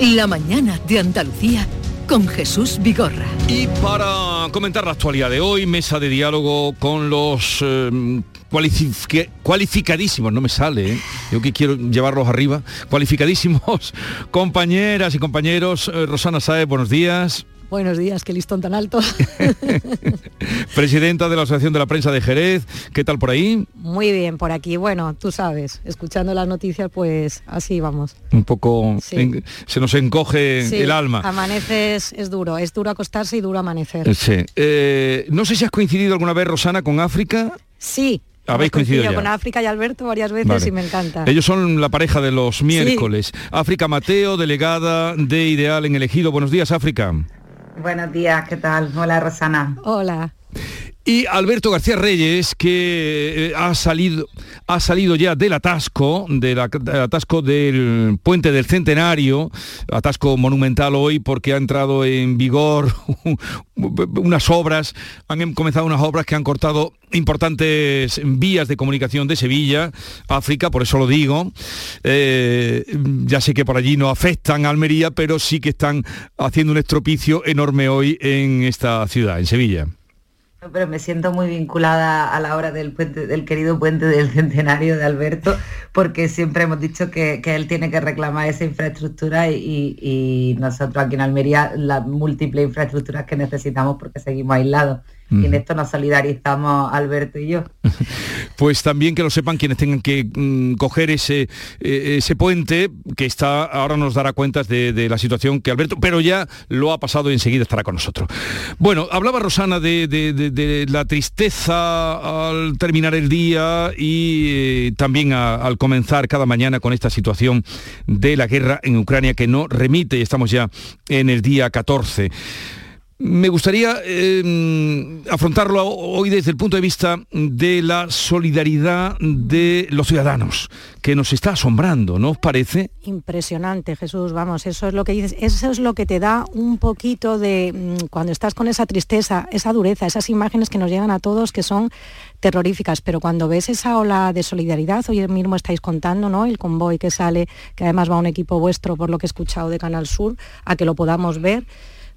La mañana de Andalucía con Jesús Vigorra. Y para comentar la actualidad de hoy, mesa de diálogo con los cualific- cualificadísimos, no me sale, ¿eh? yo que quiero llevarlos arriba, cualificadísimos [LAUGHS] compañeras y compañeros. Eh, Rosana Saez, buenos días. Buenos días, qué listón tan alto. [LAUGHS] Presidenta de la Asociación de la Prensa de Jerez, ¿qué tal por ahí? Muy bien, por aquí. Bueno, tú sabes, escuchando las noticias, pues así vamos. Un poco, Sí. en- se nos encoge Sí, el alma. Amaneces es duro, es duro acostarse y duro amanecer. Sí. Eh, no sé si has coincidido alguna vez, Rosana, con África. Sí. Habéis coincidido ya. con África y Alberto varias veces Vale. y me encanta. Ellos son la pareja de los miércoles. África Mateo, delegada de Ideal en el Ejido. Buenos días, África. Buenos días, ¿qué tal? Hola, Rosana. Hola. Y Alberto García Reyes, que eh, ha salido, ha salido ya del atasco, del atasco del puente del Centenario, atasco monumental hoy porque ha entrado en vigor [LAUGHS] unas obras, han em- comenzado unas obras que han cortado importantes vías de comunicación de Sevilla, África, por eso lo digo. Eh, ya sé que por allí no afectan a Almería, pero sí que están haciendo un estropicio enorme hoy en esta ciudad, en Sevilla. Pero me siento muy vinculada a la hora del puente, del querido puente del centenario de Alberto, porque siempre hemos dicho que, él tiene que reclamar esa infraestructura y, nosotros aquí en Almería las múltiples infraestructuras que necesitamos porque seguimos aislados. Y en esto nos solidarizamos Alberto y yo. [LAUGHS] Pues también que lo sepan quienes tengan que mm, coger ese, eh, ese puente que está, ahora nos dará cuentas de, la situación que Alberto, pero ya lo ha pasado y enseguida estará con nosotros. Bueno, hablaba Rosana de, la tristeza al terminar el día y eh, también al comenzar cada mañana con esta situación de la guerra en Ucrania que no remite y estamos ya en el día 14. Me gustaría em, afrontarlo hoy desde el punto de vista de la solidaridad de los ciudadanos, que nos está asombrando, ¿no os parece? Impresionante, Jesús, vamos, eso es lo que dices, eso es lo que te da un poquito de, mm, cuando estás con esa tristeza, esa dureza, esas imágenes que nos llegan a todos que son terroríficas, pero cuando ves esa ola de solidaridad, hoy mismo estáis contando, ¿no? El convoy que sale, que además va un equipo vuestro, por lo que he escuchado de Canal Sur, a que lo podamos ver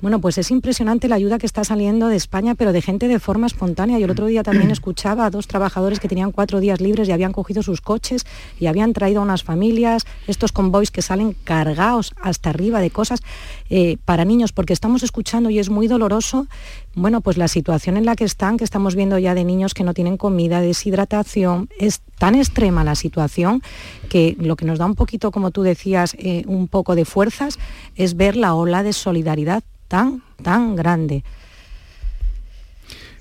bueno, pues es impresionante la ayuda que está saliendo de España, pero de gente de forma espontánea. Yo el otro día también escuchaba a dos trabajadores que tenían cuatro días libres y habían cogido sus coches y habían traído a unas familias, estos convoys que salen cargados hasta arriba de cosas eh, para niños, porque estamos escuchando y es muy doloroso, bueno, pues la situación en la que están, que estamos viendo ya de niños que no tienen comida, deshidratación, es tan extrema la situación que lo que nos da un poquito, como tú decías, eh, un poco de fuerzas es ver la ola de solidaridad tan, tan grande.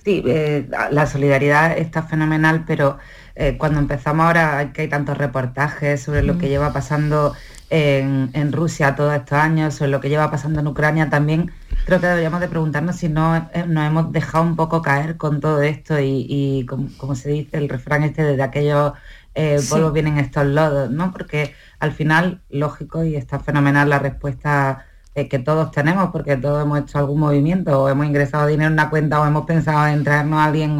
Sí, eh, la solidaridad está fenomenal, pero eh, cuando empezamos ahora, que hay tantos reportajes sobre lo que lleva pasando en, Rusia todos estos años, sobre lo que lleva pasando en Ucrania también, creo que deberíamos de preguntarnos si no eh, nos hemos dejado un poco caer con todo esto y, como, se dice el refrán este, desde aquellos eh, vienen estos lodos, ¿no? Porque al final, lógico, y está fenomenal la respuesta eh, que todos tenemos, porque todos hemos hecho algún movimiento, o hemos ingresado dinero en una cuenta, o hemos pensado en traernos a alguien,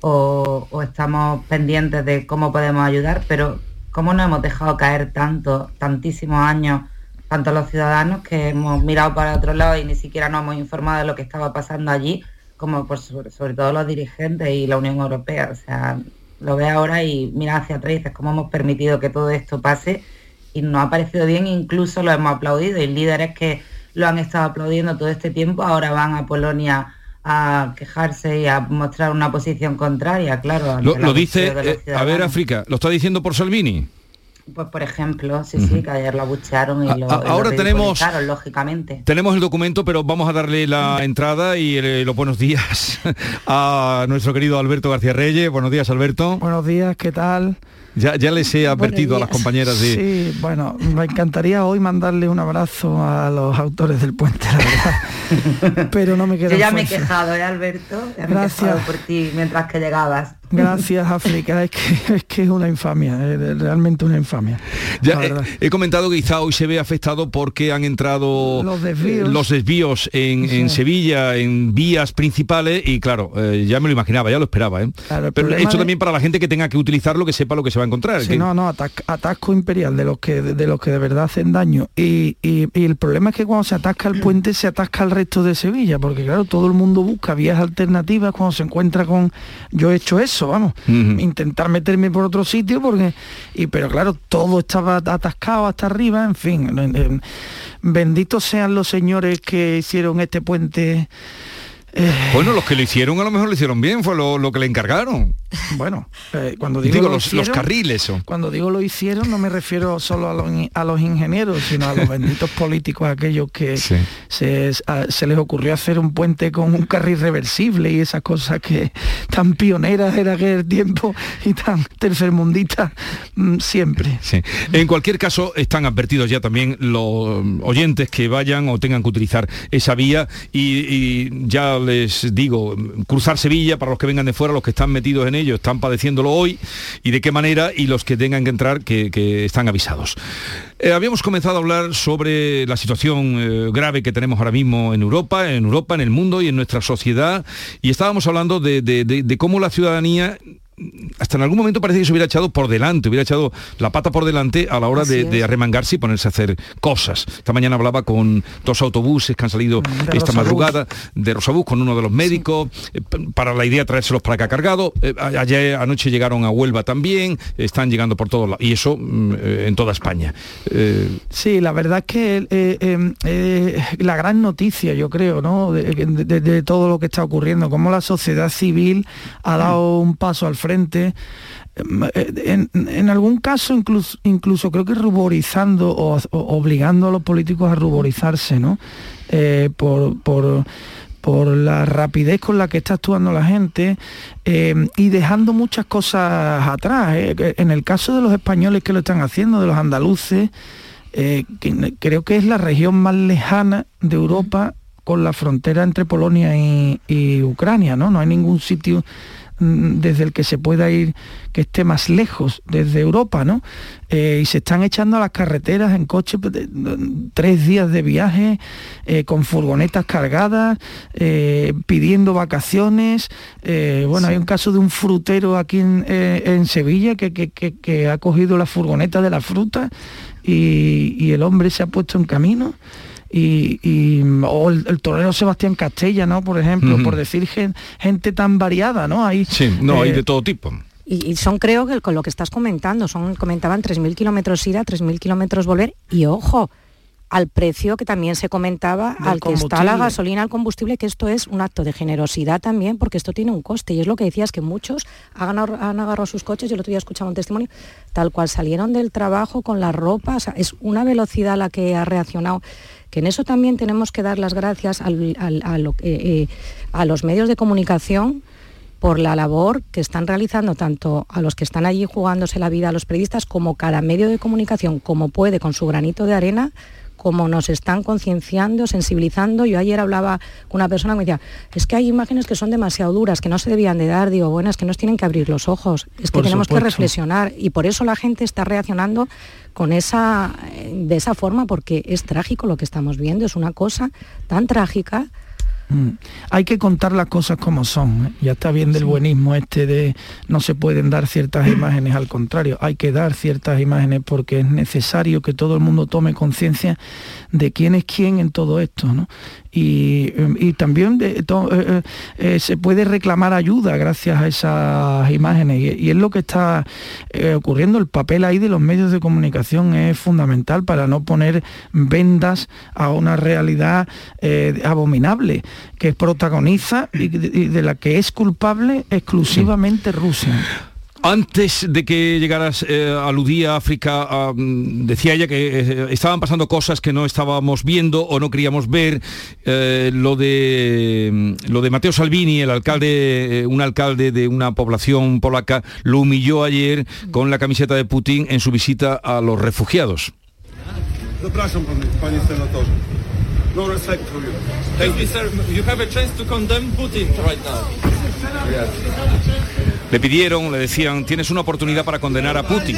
o, estamos pendientes de cómo podemos ayudar, pero cómo nos hemos dejado caer tanto, tantísimos años, tanto los ciudadanos que hemos mirado para otro lado y ni siquiera nos hemos informado de lo que estaba pasando allí, como por sobre, todo los dirigentes y la Unión Europea. O sea, lo ve ahora y mira hacia atrás y cómo hemos permitido que todo esto pase y nos ha parecido bien, incluso lo hemos aplaudido y líderes que lo han estado aplaudiendo todo este tiempo ahora van a Polonia a quejarse y a mostrar una posición contraria, claro. Lo, dice, eh, a ver África, ¿lo está diciendo por Salvini? Pues por ejemplo, sí, sí, que ayer lo abuchearon y lo, ahora tenemos lógicamente. Tenemos el documento, pero vamos a darle la entrada y los buenos días [LAUGHS] a nuestro querido Alberto García Reyes. Buenos días, Alberto. Buenos días, ¿qué tal? Ya, ya les he advertido a las compañeras de... Sí, bueno, me encantaría hoy mandarle un abrazo a los autores del puente, la verdad. [LAUGHS] Pero no me queda Yo ya me he quejado, ¿eh, Alberto? Ya me he quejado por ti mientras que llegabas. Gracias, África. Es que, [LAUGHS] es que es una infamia, es realmente una infamia. Ya, he, comentado que quizá hoy se ve afectado porque han entrado los desvíos, los desvíos en, Sevilla, en vías principales, y claro, eh, ya me lo imaginaba, ya lo esperaba. ¿eh? Pero hecho también para la gente que tenga que utilizarlo, que sepa lo que se va a encontrar. No, no, atasco imperial de los que de los que de verdad hacen daño. Y, el problema es que cuando se atasca el puente, se atasca el resto de Sevilla, porque claro, todo el mundo busca vías alternativas cuando se encuentra con. Yo he hecho eso vamos. Intentar meterme por otro sitio porque. Y, pero claro, todo estaba atascado hasta arriba, en fin. benditos sean los señores que hicieron este puente bueno, los que lo hicieron a lo mejor lo hicieron bien, fue lo, que le encargaron. Bueno, eh, cuando digo, los, carriles. Cuando digo lo hicieron no me refiero solo a los, a los ingenieros, sino a los [LAUGHS] benditos políticos, aquellos que se, se, les ocurrió hacer un puente con un carril reversible y esas cosas que tan pioneras era aquel tiempo y tan tercermundistas mm, siempre. En cualquier caso, están advertidos ya también los oyentes que vayan o tengan que utilizar esa vía y ya les digo, cruzar Sevilla, para los que vengan de fuera, los que están metidos en ello, están padeciéndolo hoy y de qué manera, y los que tengan que entrar, que, están avisados. Eh, habíamos comenzado a hablar sobre la situación eh, grave que tenemos ahora mismo en Europa, en Europa, en el mundo y en nuestra sociedad, y estábamos hablando de, cómo la ciudadanía hasta en algún momento parece que se hubiera echado por delante, hubiera echado la pata por delante a la hora de, de, arremangarse y ponerse a hacer cosas. Esta mañana hablaba con dos autobuses que han salido de esta madrugada de Rosabús con uno de los médicos, sí. eh, para la idea de traérselos para acá cargado. Eh, ayer anoche llegaron a Huelva también, están llegando por todos lados, y eso mm, eh, en toda España. Sí, la verdad es que la gran noticia, yo creo, ¿no? De, de, de, todo lo que está ocurriendo, cómo la sociedad civil ha dado un paso al frente. En, en, algún caso incluso, incluso creo que ruborizando o, obligando a los políticos a ruborizarse, ¿no? Eh, por, por, por, la rapidez con la que está actuando la gente eh, y dejando muchas cosas atrás. ¿eh? En el caso de los españoles que lo están haciendo, de los andaluces, creo que es la región más lejana de Europa con la frontera entre Polonia y, y Ucrania, ¿no? No hay ningún sitio desde el que se pueda ir, que esté más lejos desde Europa, ¿no? Eh, y se están echando a las carreteras en coche de, tres días de viaje, eh, con furgonetas cargadas, eh, pidiendo vacaciones. bueno, sí. hay un caso de un frutero aquí en, en Sevilla que, que, que, que, ha cogido la furgoneta de la fruta y, y el hombre se ha puesto en camino. Y, y, o el, el, torero Sebastián Castella, ¿no? Por ejemplo, uh -huh. por decir gente, gente, tan variada, ¿no? Hay, sí, no, eh, hay de todo tipo. Y, y, son, creo que con lo que estás comentando, son, comentaban 3.000 kilómetros ida, 3.000 kilómetros volver, y ojo, al precio que también se comentaba, al que está la gasolina, al combustible, que esto es un acto de generosidad también, porque esto tiene un coste. Y es lo que decías, que muchos han, han agarrado sus coches, yo el otro día escuchaba un testimonio, tal cual salieron del trabajo con la ropa, o sea, es una velocidad la que ha reaccionado que en eso también tenemos que dar las gracias a, eh, eh, a, los medios de comunicación por la labor que están realizando tanto a los que están allí jugándose la vida, a los periodistas, como cada medio de comunicación, como puede, con su granito de arena, como nos están concienciando, sensibilizando. Yo ayer hablaba con una persona que me decía, es que hay imágenes que son demasiado duras, que no se debían de dar. Digo, bueno, es que nos tienen que abrir los ojos, es que por tenemos supuesto. que reflexionar. Y por eso la gente está reaccionando con esa, de esa forma, porque es trágico lo que estamos viendo, es una cosa tan trágica. Mm. Hay que contar las cosas como son. ¿eh? Ya está bien del sí. buenismo este de no se pueden dar ciertas imágenes, al contrario, hay que dar ciertas imágenes porque es necesario que todo el mundo tome conciencia de quién es quién en todo esto. ¿no? Y, y, también eh, eh, se puede reclamar ayuda gracias a esas imágenes y, es lo que está eh, ocurriendo. El papel ahí de los medios de comunicación es fundamental para no poner vendas a una realidad eh, abominable que protagoniza y de, la que es culpable exclusivamente Rusia. Antes de que llegaras, eh, aludía a África, um, decía ella que eh, estaban pasando cosas que no estábamos viendo o no queríamos ver. Eh, lo, de, lo de Mateo Salvini, el alcalde, eh, un alcalde de una población polaca, lo humilló ayer con la camiseta de Putin en su visita a los refugiados. No respect for you. Thank you, sir. You have a chance to condemn Putin right now. Yeah. Le pidieron, le decían, tienes una oportunidad para condenar a Putin.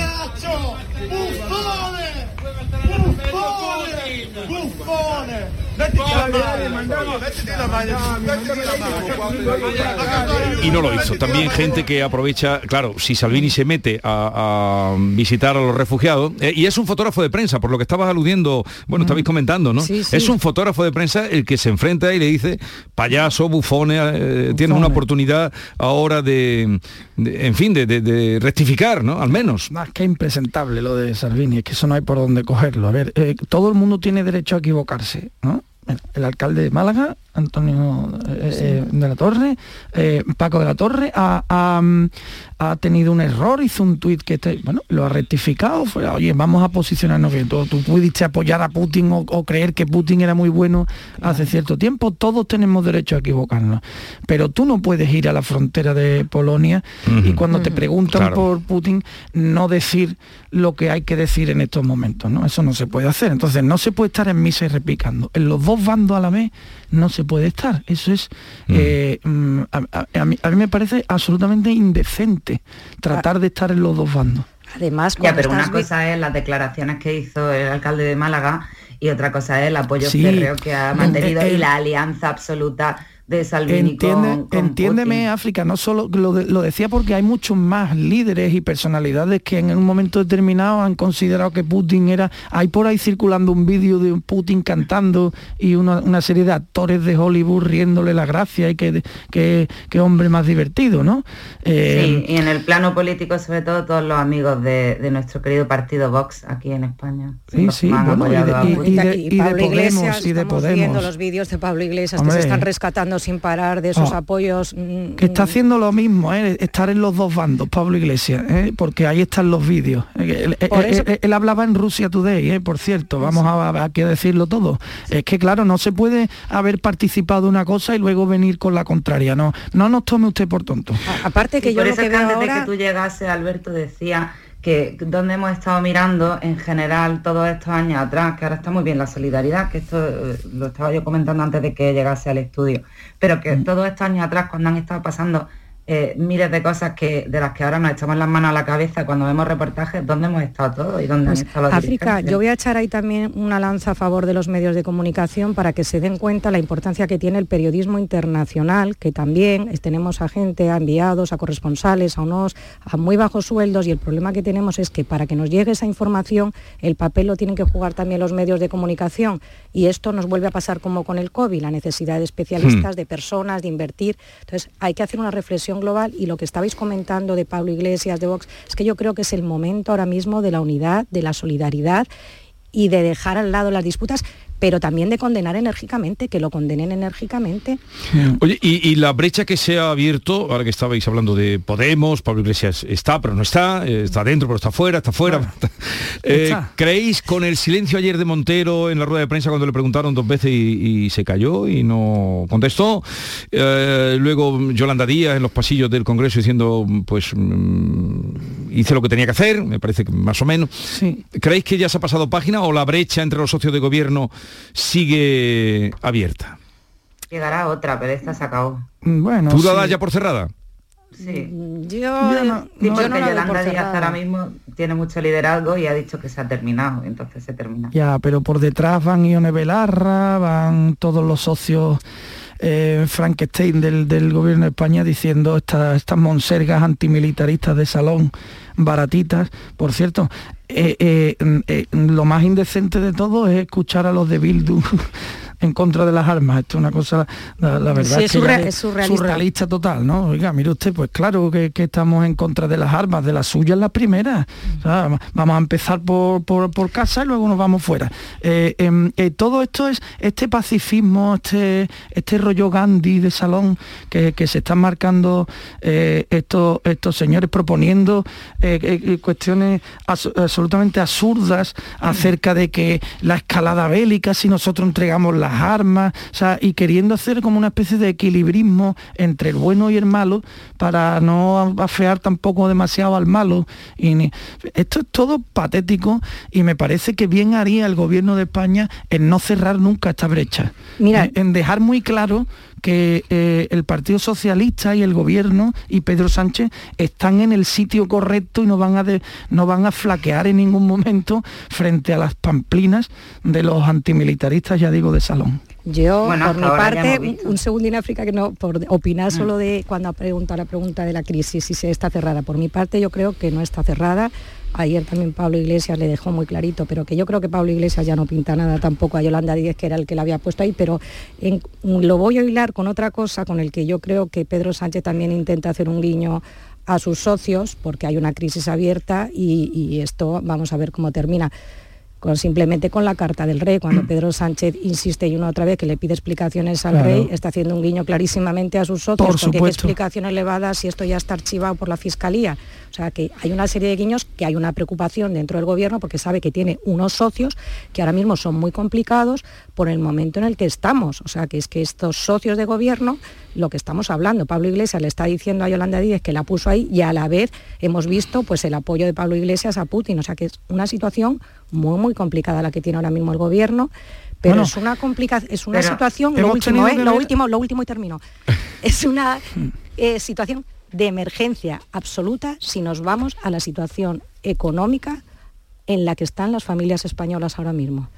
Y no lo hizo. También gente que aprovecha, claro, si Salvini se mete a, a visitar a los refugiados, eh, y es un fotógrafo de prensa, por lo que estabas aludiendo, bueno, estabais comentando, ¿no? Sí, sí. Es un fotógrafo de prensa el que se enfrenta y le dice, payaso, bufone, eh, tienes una oportunidad ahora de, de en fin, de, de, de, rectificar, ¿no? Al menos. Más que impresentable lo de Salvini, es que eso no hay por dónde cogerlo. A ver, eh, todo el mundo tiene derecho a equivocarse, ¿no? El alcalde de Málaga, Antonio eh, sí. eh, de la Torre, eh, Paco de la Torre, ha, ha, ha, tenido un error, hizo un tuit que te, bueno, lo ha rectificado, fue, oye, vamos a posicionarnos bien, tú, tú pudiste apoyar a Putin o, o, creer que Putin era muy bueno hace cierto tiempo, todos tenemos derecho a equivocarnos, pero tú no puedes ir a la frontera de Polonia uh -huh. y cuando uh -huh. te preguntan claro. por Putin, no decir lo que hay que decir en estos momentos, ¿no? Eso no se puede hacer, entonces no se puede estar en misa y replicando, en los dos bandos a la vez no se puede estar. Eso es. Eh, mm, a, a, a, mí, a, mí, me parece absolutamente indecente tratar de estar en los dos bandos. Además, ya, pero una cosa es las declaraciones que hizo el alcalde de Málaga y otra cosa es el apoyo sí, férreo que ha mantenido el, el, y la alianza absoluta de Salvini Entiende, con, con entiéndeme, Putin. África, no solo lo, de- lo decía porque hay muchos más líderes y personalidades que en un momento determinado han considerado que Putin era. Hay por ahí circulando un vídeo de un Putin cantando y una, una serie de actores de Hollywood riéndole la gracia y que, que, que hombre más divertido, ¿no? Eh, Sí, y en el plano político, sobre todo, todos los amigos de, de nuestro querido partido Vox aquí en España. Sí, sí, bueno, y de- a y- y de- y Podemos, y de Podemos. viendo los vídeos de Pablo Iglesias que se están rescatando sin parar de esos Oh. apoyos. mm, que está haciendo lo mismo, ¿eh? estar en los dos bandos, Pablo Iglesias, ¿eh? porque ahí están los vídeos. Eh, Él, él- Por eso- él- él hablaba en Rusia Today, ¿eh? por cierto, vamos a, a- a decirlo todo. Es que claro, no se puede haber participado de una cosa y luego venir con la contraria. No, no nos tome usted por tonto. Aparte que Y yo por lo que que veo antes de ahora... que tú llegase, Alberto decía que donde hemos estado mirando en general todos estos años atrás, que ahora está muy bien la solidaridad, que esto eh, lo estaba yo comentando antes de que llegase al estudio, pero Mm. que todos estos años atrás, cuando han estado pasando eh, miles de cosas que de las que ahora nos echamos las manos a la cabeza cuando vemos reportajes, ¿dónde hemos estado todos y dónde Pues, han estado los África, dirigentes? yo voy a echar ahí también una lanza a favor de los medios de comunicación para que se den cuenta la importancia que tiene el periodismo internacional, que también es- tenemos a gente, a enviados, a corresponsales, a unos a muy bajos sueldos y el problema que tenemos es que para que nos llegue esa información el papel lo tienen que jugar también los medios de comunicación y esto nos vuelve a pasar como con el COVID, la necesidad de especialistas, Hmm. de personas, de invertir. Entonces hay que hacer una reflexión global y lo que estabais comentando de Pablo Iglesias, de Vox, es que yo creo que es el momento ahora mismo de la unidad, de la solidaridad y de dejar al lado las disputas, pero también de condenar enérgicamente, que lo condenen enérgicamente. Oye, y, y la brecha que se ha abierto, ahora que estabais hablando de Podemos, Pablo Iglesias está, pero no está, eh, está dentro, pero está fuera, está fuera. [LAUGHS] Eh, Está. ¿Creéis con el silencio ayer de Montero en la rueda de prensa cuando le preguntaron dos veces y, y se cayó y no contestó? Eh, luego Yolanda Díaz en los pasillos del Congreso diciendo, pues mm, hice lo que tenía que hacer, me parece que más o menos. ¿Creéis que ya se ha pasado página o la brecha entre los socios de gobierno sigue abierta? Llegará otra, pero esta se acabó. Bueno, ¿Tú la sí. das ya por cerrada? Sí. Yo, Yo no, yo sí, no porque la doy por Yolanda Díaz ahora mismo tiene mucho liderazgo y ha dicho que se ha terminado, entonces se termina. Ya, pero por detrás van Ione Belarra, van todos los socios eh, Frankenstein del, gobierno de España diciendo estas monsergas antimilitaristas de salón baratitas. Por cierto, eh, eh, lo más indecente de todo es escuchar a los de Bildu [LAUGHS] en contra de las armas. Esto es una cosa, la, la verdad Sí, es que es surrealista. surrealista total, ¿no? Oiga, mire usted, pues claro que, que estamos en contra de las armas, de las suyas las primeras. O sea, vamos a empezar por, por- por casa y luego nos vamos fuera. Eh, em, eh, todo esto es este pacifismo, este, este rollo Gandhi de salón que, que se están marcando eh, estos, estos señores proponiendo cuestiones abs- absolutamente absurdas acerca de que la escalada bélica, si nosotros entregamos las armas, o sea, y queriendo hacer como una especie de equilibrismo entre el bueno y el malo para no afear tampoco demasiado al malo. Y ni- Esto es todo patético y me parece que bien haría el gobierno de España en no cerrar nunca esta brecha. Mira- en, en dejar muy claro que eh, el Partido Socialista y el Gobierno y Pedro Sánchez están en el sitio correcto y no van a de- no van a flaquear en ningún momento frente a las pamplinas de los antimilitaristas, ya digo, de salón. Yo, Bueno, por mi parte, un, un segundín África que no, por opinar Mm. solo de cuando ha preguntado la pregunta de la crisis, si se está cerrada. Por mi parte, yo creo que no está cerrada. Ayer también Pablo Iglesias le dejó muy clarito, pero que yo creo que Pablo Iglesias ya no pinta nada tampoco a Yolanda Díez, que era el que la había puesto ahí, pero en- lo voy a hilar con otra cosa con el que yo creo que Pedro Sánchez también intenta hacer un guiño a sus socios, porque hay una crisis abierta y, y esto vamos a ver cómo termina con, simplemente con la carta del rey, cuando [CLEARS THROAT] Pedro Sánchez insiste y una otra vez que le pide explicaciones al Claro. rey, está haciendo un guiño clarísimamente a sus socios, Por porque qué explicaciones le va a dar si esto ya está archivado por la Fiscalía. O sea que hay una serie de guiños, que hay una preocupación dentro del gobierno porque sabe que tiene unos socios que ahora mismo son muy complicados por el momento en el que estamos. O sea que es que estos socios de gobierno, lo que estamos hablando, Pablo Iglesias le está diciendo a Yolanda Díez que la puso ahí y a la vez hemos visto pues el apoyo de Pablo Iglesias a Putin. O sea que es una situación muy muy complicada la que tiene ahora mismo el gobierno. Pero Bueno, es una complica es una situación, lo último, ¿eh? lo último, lo último y termino. [LAUGHS] es una eh, situación de emergencia absoluta si nos vamos a la situación económica en la que están las familias españolas ahora mismo.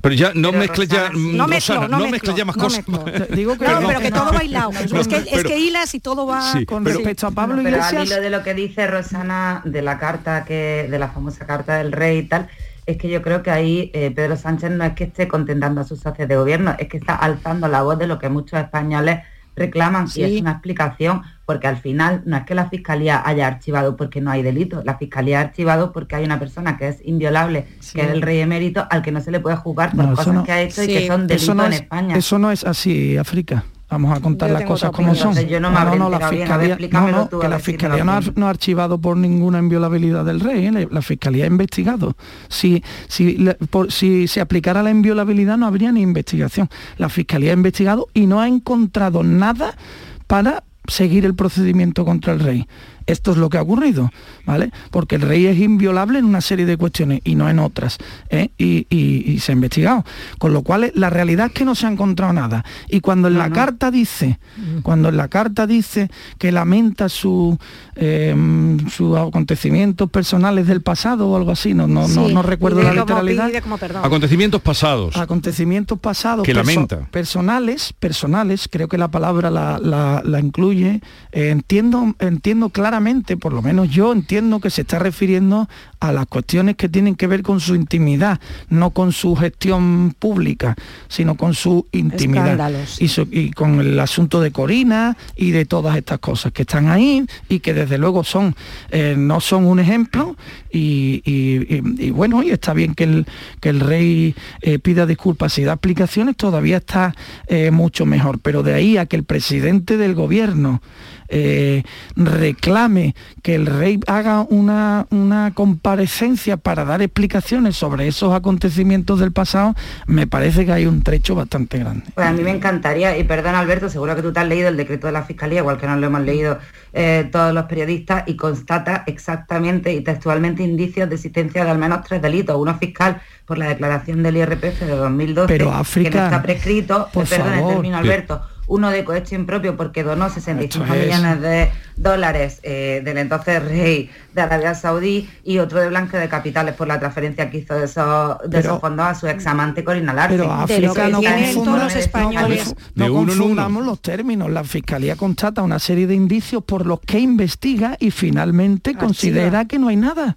Pero ya no mezcles ya, mm, No mezclo, Rosana, no no mezclo, ya más no cosas. [LAUGHS] Digo que no, pero que no. todo bailado. No, es, que, es pero- que hilas y todo va Sí, Con pero- respecto a Pablo Pero al Iglesias, hilo de lo que dice Rosana de la carta que, de la famosa carta del rey y tal, es que yo creo que ahí eh, Pedro Sánchez no es que esté contentando a sus socios de gobierno, es que está alzando la voz de lo que muchos españoles reclaman Sí. y es una explicación, porque al final no es que la fiscalía haya archivado porque no hay delito, la fiscalía ha archivado porque hay una persona que es inviolable, que es el rey emérito, al que no se le puede juzgar por No, cosas no. que ha hecho y que son delitos no, en es, España. eso no es así, África. Vamos a contar Yo las cosas como son. Yo no me la bien. Fiscalía, no, no, tú, a que la ver si me fiscalía no ha, entiendo. no ha archivado por ninguna inviolabilidad del rey, ¿eh? la, la fiscalía ha investigado. Si, si, la- por- si se aplicara la inviolabilidad no habría ni investigación. La fiscalía ha investigado y no ha encontrado nada para seguir el procedimiento contra el rey. Esto es lo que ha ocurrido, ¿vale? Porque el rey es inviolable en una serie de cuestiones y no en otras, ¿eh? y, y- y se ha investigado. Con lo cual, la realidad es que no se ha encontrado nada. Y cuando en la carta dice, cuando en la carta dice que lamenta su, eh, sus acontecimientos personales del pasado o algo así, no, no, no, Sí, no recuerdo la literalidad como. Acontecimientos pasados. acontecimientos pasados Que perso- lamenta. personales personales creo que la palabra la, la- la incluye Eh, entiendo entiendo claramente por lo menos yo entiendo que se está refiriendo a las cuestiones que tienen que ver con su intimidad no con su gestión pública sino con su intimidad. Y, con el asunto de Corina y de todas estas cosas que están ahí y que desde luego son eh, no son un ejemplo. Y, y- y- y bueno y está bien que el, que el rey eh, pida disculpas. Y da explicaciones todavía está eh, mucho mejor. Pero de ahí a que el presidente del gobierno eh, reclame que el rey haga una, una comparecencia para dar explicaciones sobre esos acontecimientos del pasado, me parece que hay un trecho bastante grande. Pues a mí me encantaría, y perdón Alberto, seguro que tú te has leído el decreto de la Fiscalía, igual que nos lo hemos leído eh, todos los periodistas, y constata exactamente y textualmente indicios de existencia de al menos tres delitos. Uno fiscal por la declaración del IRPF de 2012, Pero que no África, está prescrito, por eh, perdón, favor. termino Alberto, uno de cohecho impropio porque donó 65 Esto es. millones de dólares eh, del entonces rey de Arabia Saudí y otro de blanqueo de capitales por la transferencia que hizo de esos, de Pero- esos fondos a su examante Corina Larsen. Pero África no tienen confunda- todos los no españoles. no De uno en confundamos los términos. La Fiscalía constata una serie de indicios por los que investiga y finalmente considera que no hay nada.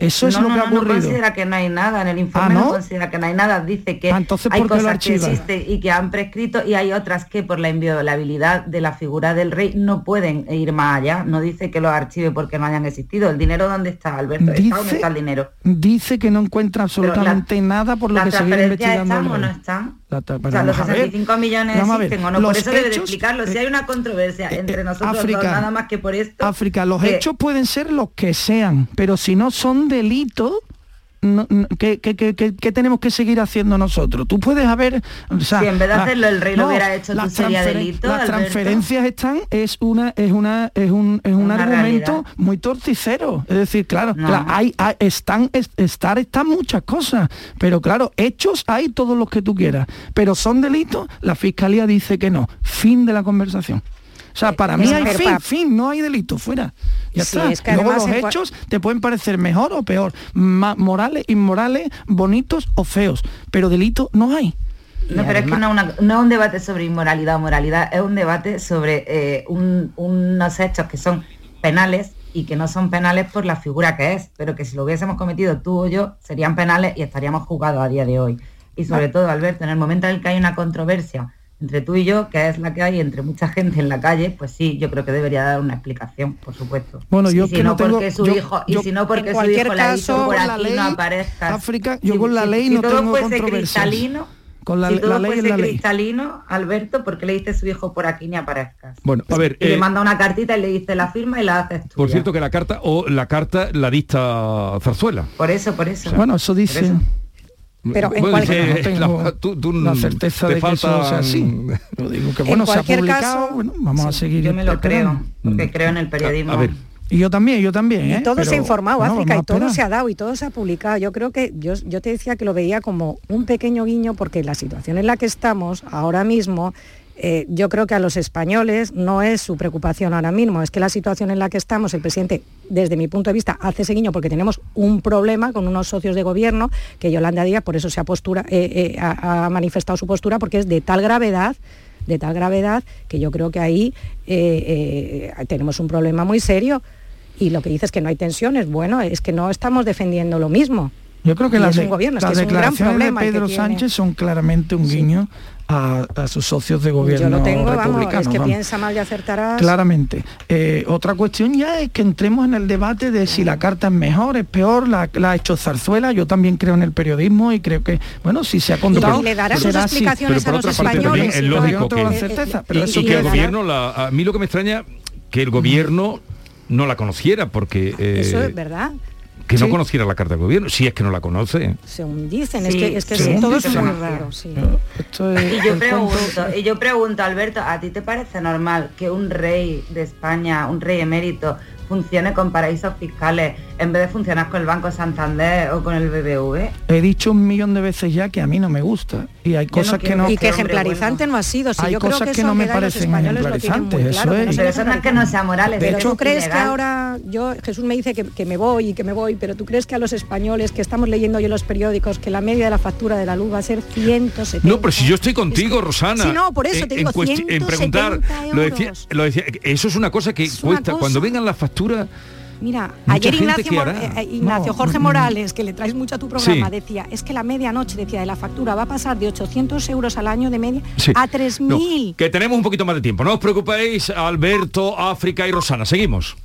Eso es no, lo no, que ha no, no ocurrido. considera que no hay nada, en el informe Ah, ¿no? considera que no hay nada, dice que Ah, entonces, hay ¿por qué lo cosas que existen y que han prescrito y hay otras que por la inviolabilidad de la figura del rey no pueden ir más allá, no dice que los archive porque no hayan existido. ¿El dinero dónde está, Alberto? ¿Está Dice- está el dinero? Dice que no encuentra absolutamente nada por lo ¿Las que seguir transferencias investigando. están o no están? La O sea, los vamos a ver. 65 millones Vamos a ver, existen o no, por eso debe de explicarlo. Si eh, hay una controversia entre nosotros África, dos, nada más que por esto... África, los que- hechos pueden ser los que sean, pero si no son delitos, no- ¿qué, qué- qué- qué- tenemos que seguir haciendo nosotros? Tú puedes haber... o sea, Si en vez de la- hacerlo el rey lo hubiera hecho, tú las sería transferen- delito, Las Alberto. transferencias están, es una, es una, es un, es un Una argumento realidad. muy torticero. Es decir, claro, No. hay, hay- están, es- estar están muchas cosas, pero claro, hechos hay todos los que tú quieras, pero son delitos, la fiscalía dice que no. Fin de la conversación. O sea, para mí hay fin, no hay delito, fuera. Ya Sí, está. es que Luego los hechos te pueden parecer mejor o peor, morales, inmorales, bonitos o feos, pero delito no hay. No, pero es que no, es una- no es un debate sobre inmoralidad o moralidad, es un debate sobre eh, un- unos hechos que son penales y que no son penales por la figura que es, pero que si lo hubiésemos cometido tú o yo, serían penales y estaríamos juzgados a día de hoy. Y sobre todo, Alberto, en el momento en el que hay una controversia entre tú y yo, que es la que hay entre mucha gente en la calle, pues sí, yo creo que debería dar una explicación, por supuesto. Bueno, yo y si que no no tengo- porque su yo- hijo, yo- y si no porque su hijo caso, por con la aquí ley, no aparezcas. África, yo Si- con la si- ley si no todo tengo cristalino, Con la, si todo la ley es fuese la ley. cristalino, Alberto, ¿por qué le dice a su hijo por aquí ni aparezcas? Bueno, a ver, Y le eh, manda una cartita y le dice la firma y la haces tú. por cierto que la carta o la carta la dicta Zarzuela. Por eso, por eso. Bueno, eso dice. Pero en Bueno, cualquier- no tengo la, tú- tú- la certeza te de que eso sea así. Yo digo que En bueno, se ha cualquier publicado, caso, bueno, vamos a seguir. Yo me lo creo, porque creo en el periodismo. A ver, Y yo también, yo también, ¿eh? Y todo se ha informado, bueno, África, y todo se ha dado y todo se ha publicado. Yo creo que yo, yo te decía que lo veía como un pequeño guiño porque la situación en la que estamos ahora mismo eh, yo creo que a los españoles no es su preocupación ahora mismo, es que la situación en la que estamos, el presidente, desde mi punto de vista, hace ese guiño porque tenemos un problema con unos socios de gobierno, que Yolanda Díaz por eso se ha, postura, eh, eh, ha, ha manifestado su postura, porque es de tal gravedad de tal gravedad que yo creo que ahí eh, eh, tenemos un problema muy serio. Y lo que dices que no hay tensiones, bueno, es que no estamos defendiendo lo mismo. Yo creo que las, es de- gobierno, es las que es un gran declaraciones de que Pedro. Sánchez son claramente un guiño a, a sus socios de gobierno Yo lo tengo, vamos, republicanos. es que vamos. piensa mal y acertarás. Claramente. Eh, otra cuestión ya es que entremos en el debate de si la carta es mejor, es peor, la, la ha hecho Zarzuela. Yo también creo en el periodismo y creo que, bueno, si se ha contado, Y le dará sus explicaciones Pero otra parte también es lógico tengo la que, certeza, pero y eso que quiere el gobierno, la- a mí lo que me extraña que el gobierno no la conociera, porque eh, Eso es verdad. Que no conociera la carta del gobierno, si es que no la conoce. Según dicen, es que, es que todo es muy raro. Sí. Y yo pregunto, y yo pregunto, Alberto, ¿a ti te parece normal que un rey de España, un rey emérito, funcione con paraísos fiscales en vez de funcionar con el Banco Santander o con el BBV? He dicho un millón de veces ya que a mí no me gusta y hay cosas que no y que ejemplarizante no ha sido. Si Hay yo creo cosas que, que eso no me parecen españoles lo tienen muy ejemplarizantes, claro, eso que no es. Pero eso no es que no sea moral, es Pero que tú es crees que ahora, yo, Jesús me dice que, que me voy y que me voy, pero tú crees que a los españoles que estamos leyendo yo en los periódicos que la media de la factura de la luz va a ser 170. No, pero si yo estoy contigo, Rosana. Sí, no, por eso en- te digo, en, cuesti- en preguntar, 170 lo decía, euros. lo decía, eso es una cosa que cuesta. Cuando vengan las facturas, Mira, Mucha ayer Ignacio, que Mor- hará. eh, Ignacio No, Jorge Morales, que le traes mucho a tu programa, Sí. decía, es que la medianoche, decía, de la factura va a pasar de 800 euros al año de media Sí. a no, 3.000. que tenemos un poquito más de tiempo. No os preocupéis, Alberto, África y Rosana. Seguimos.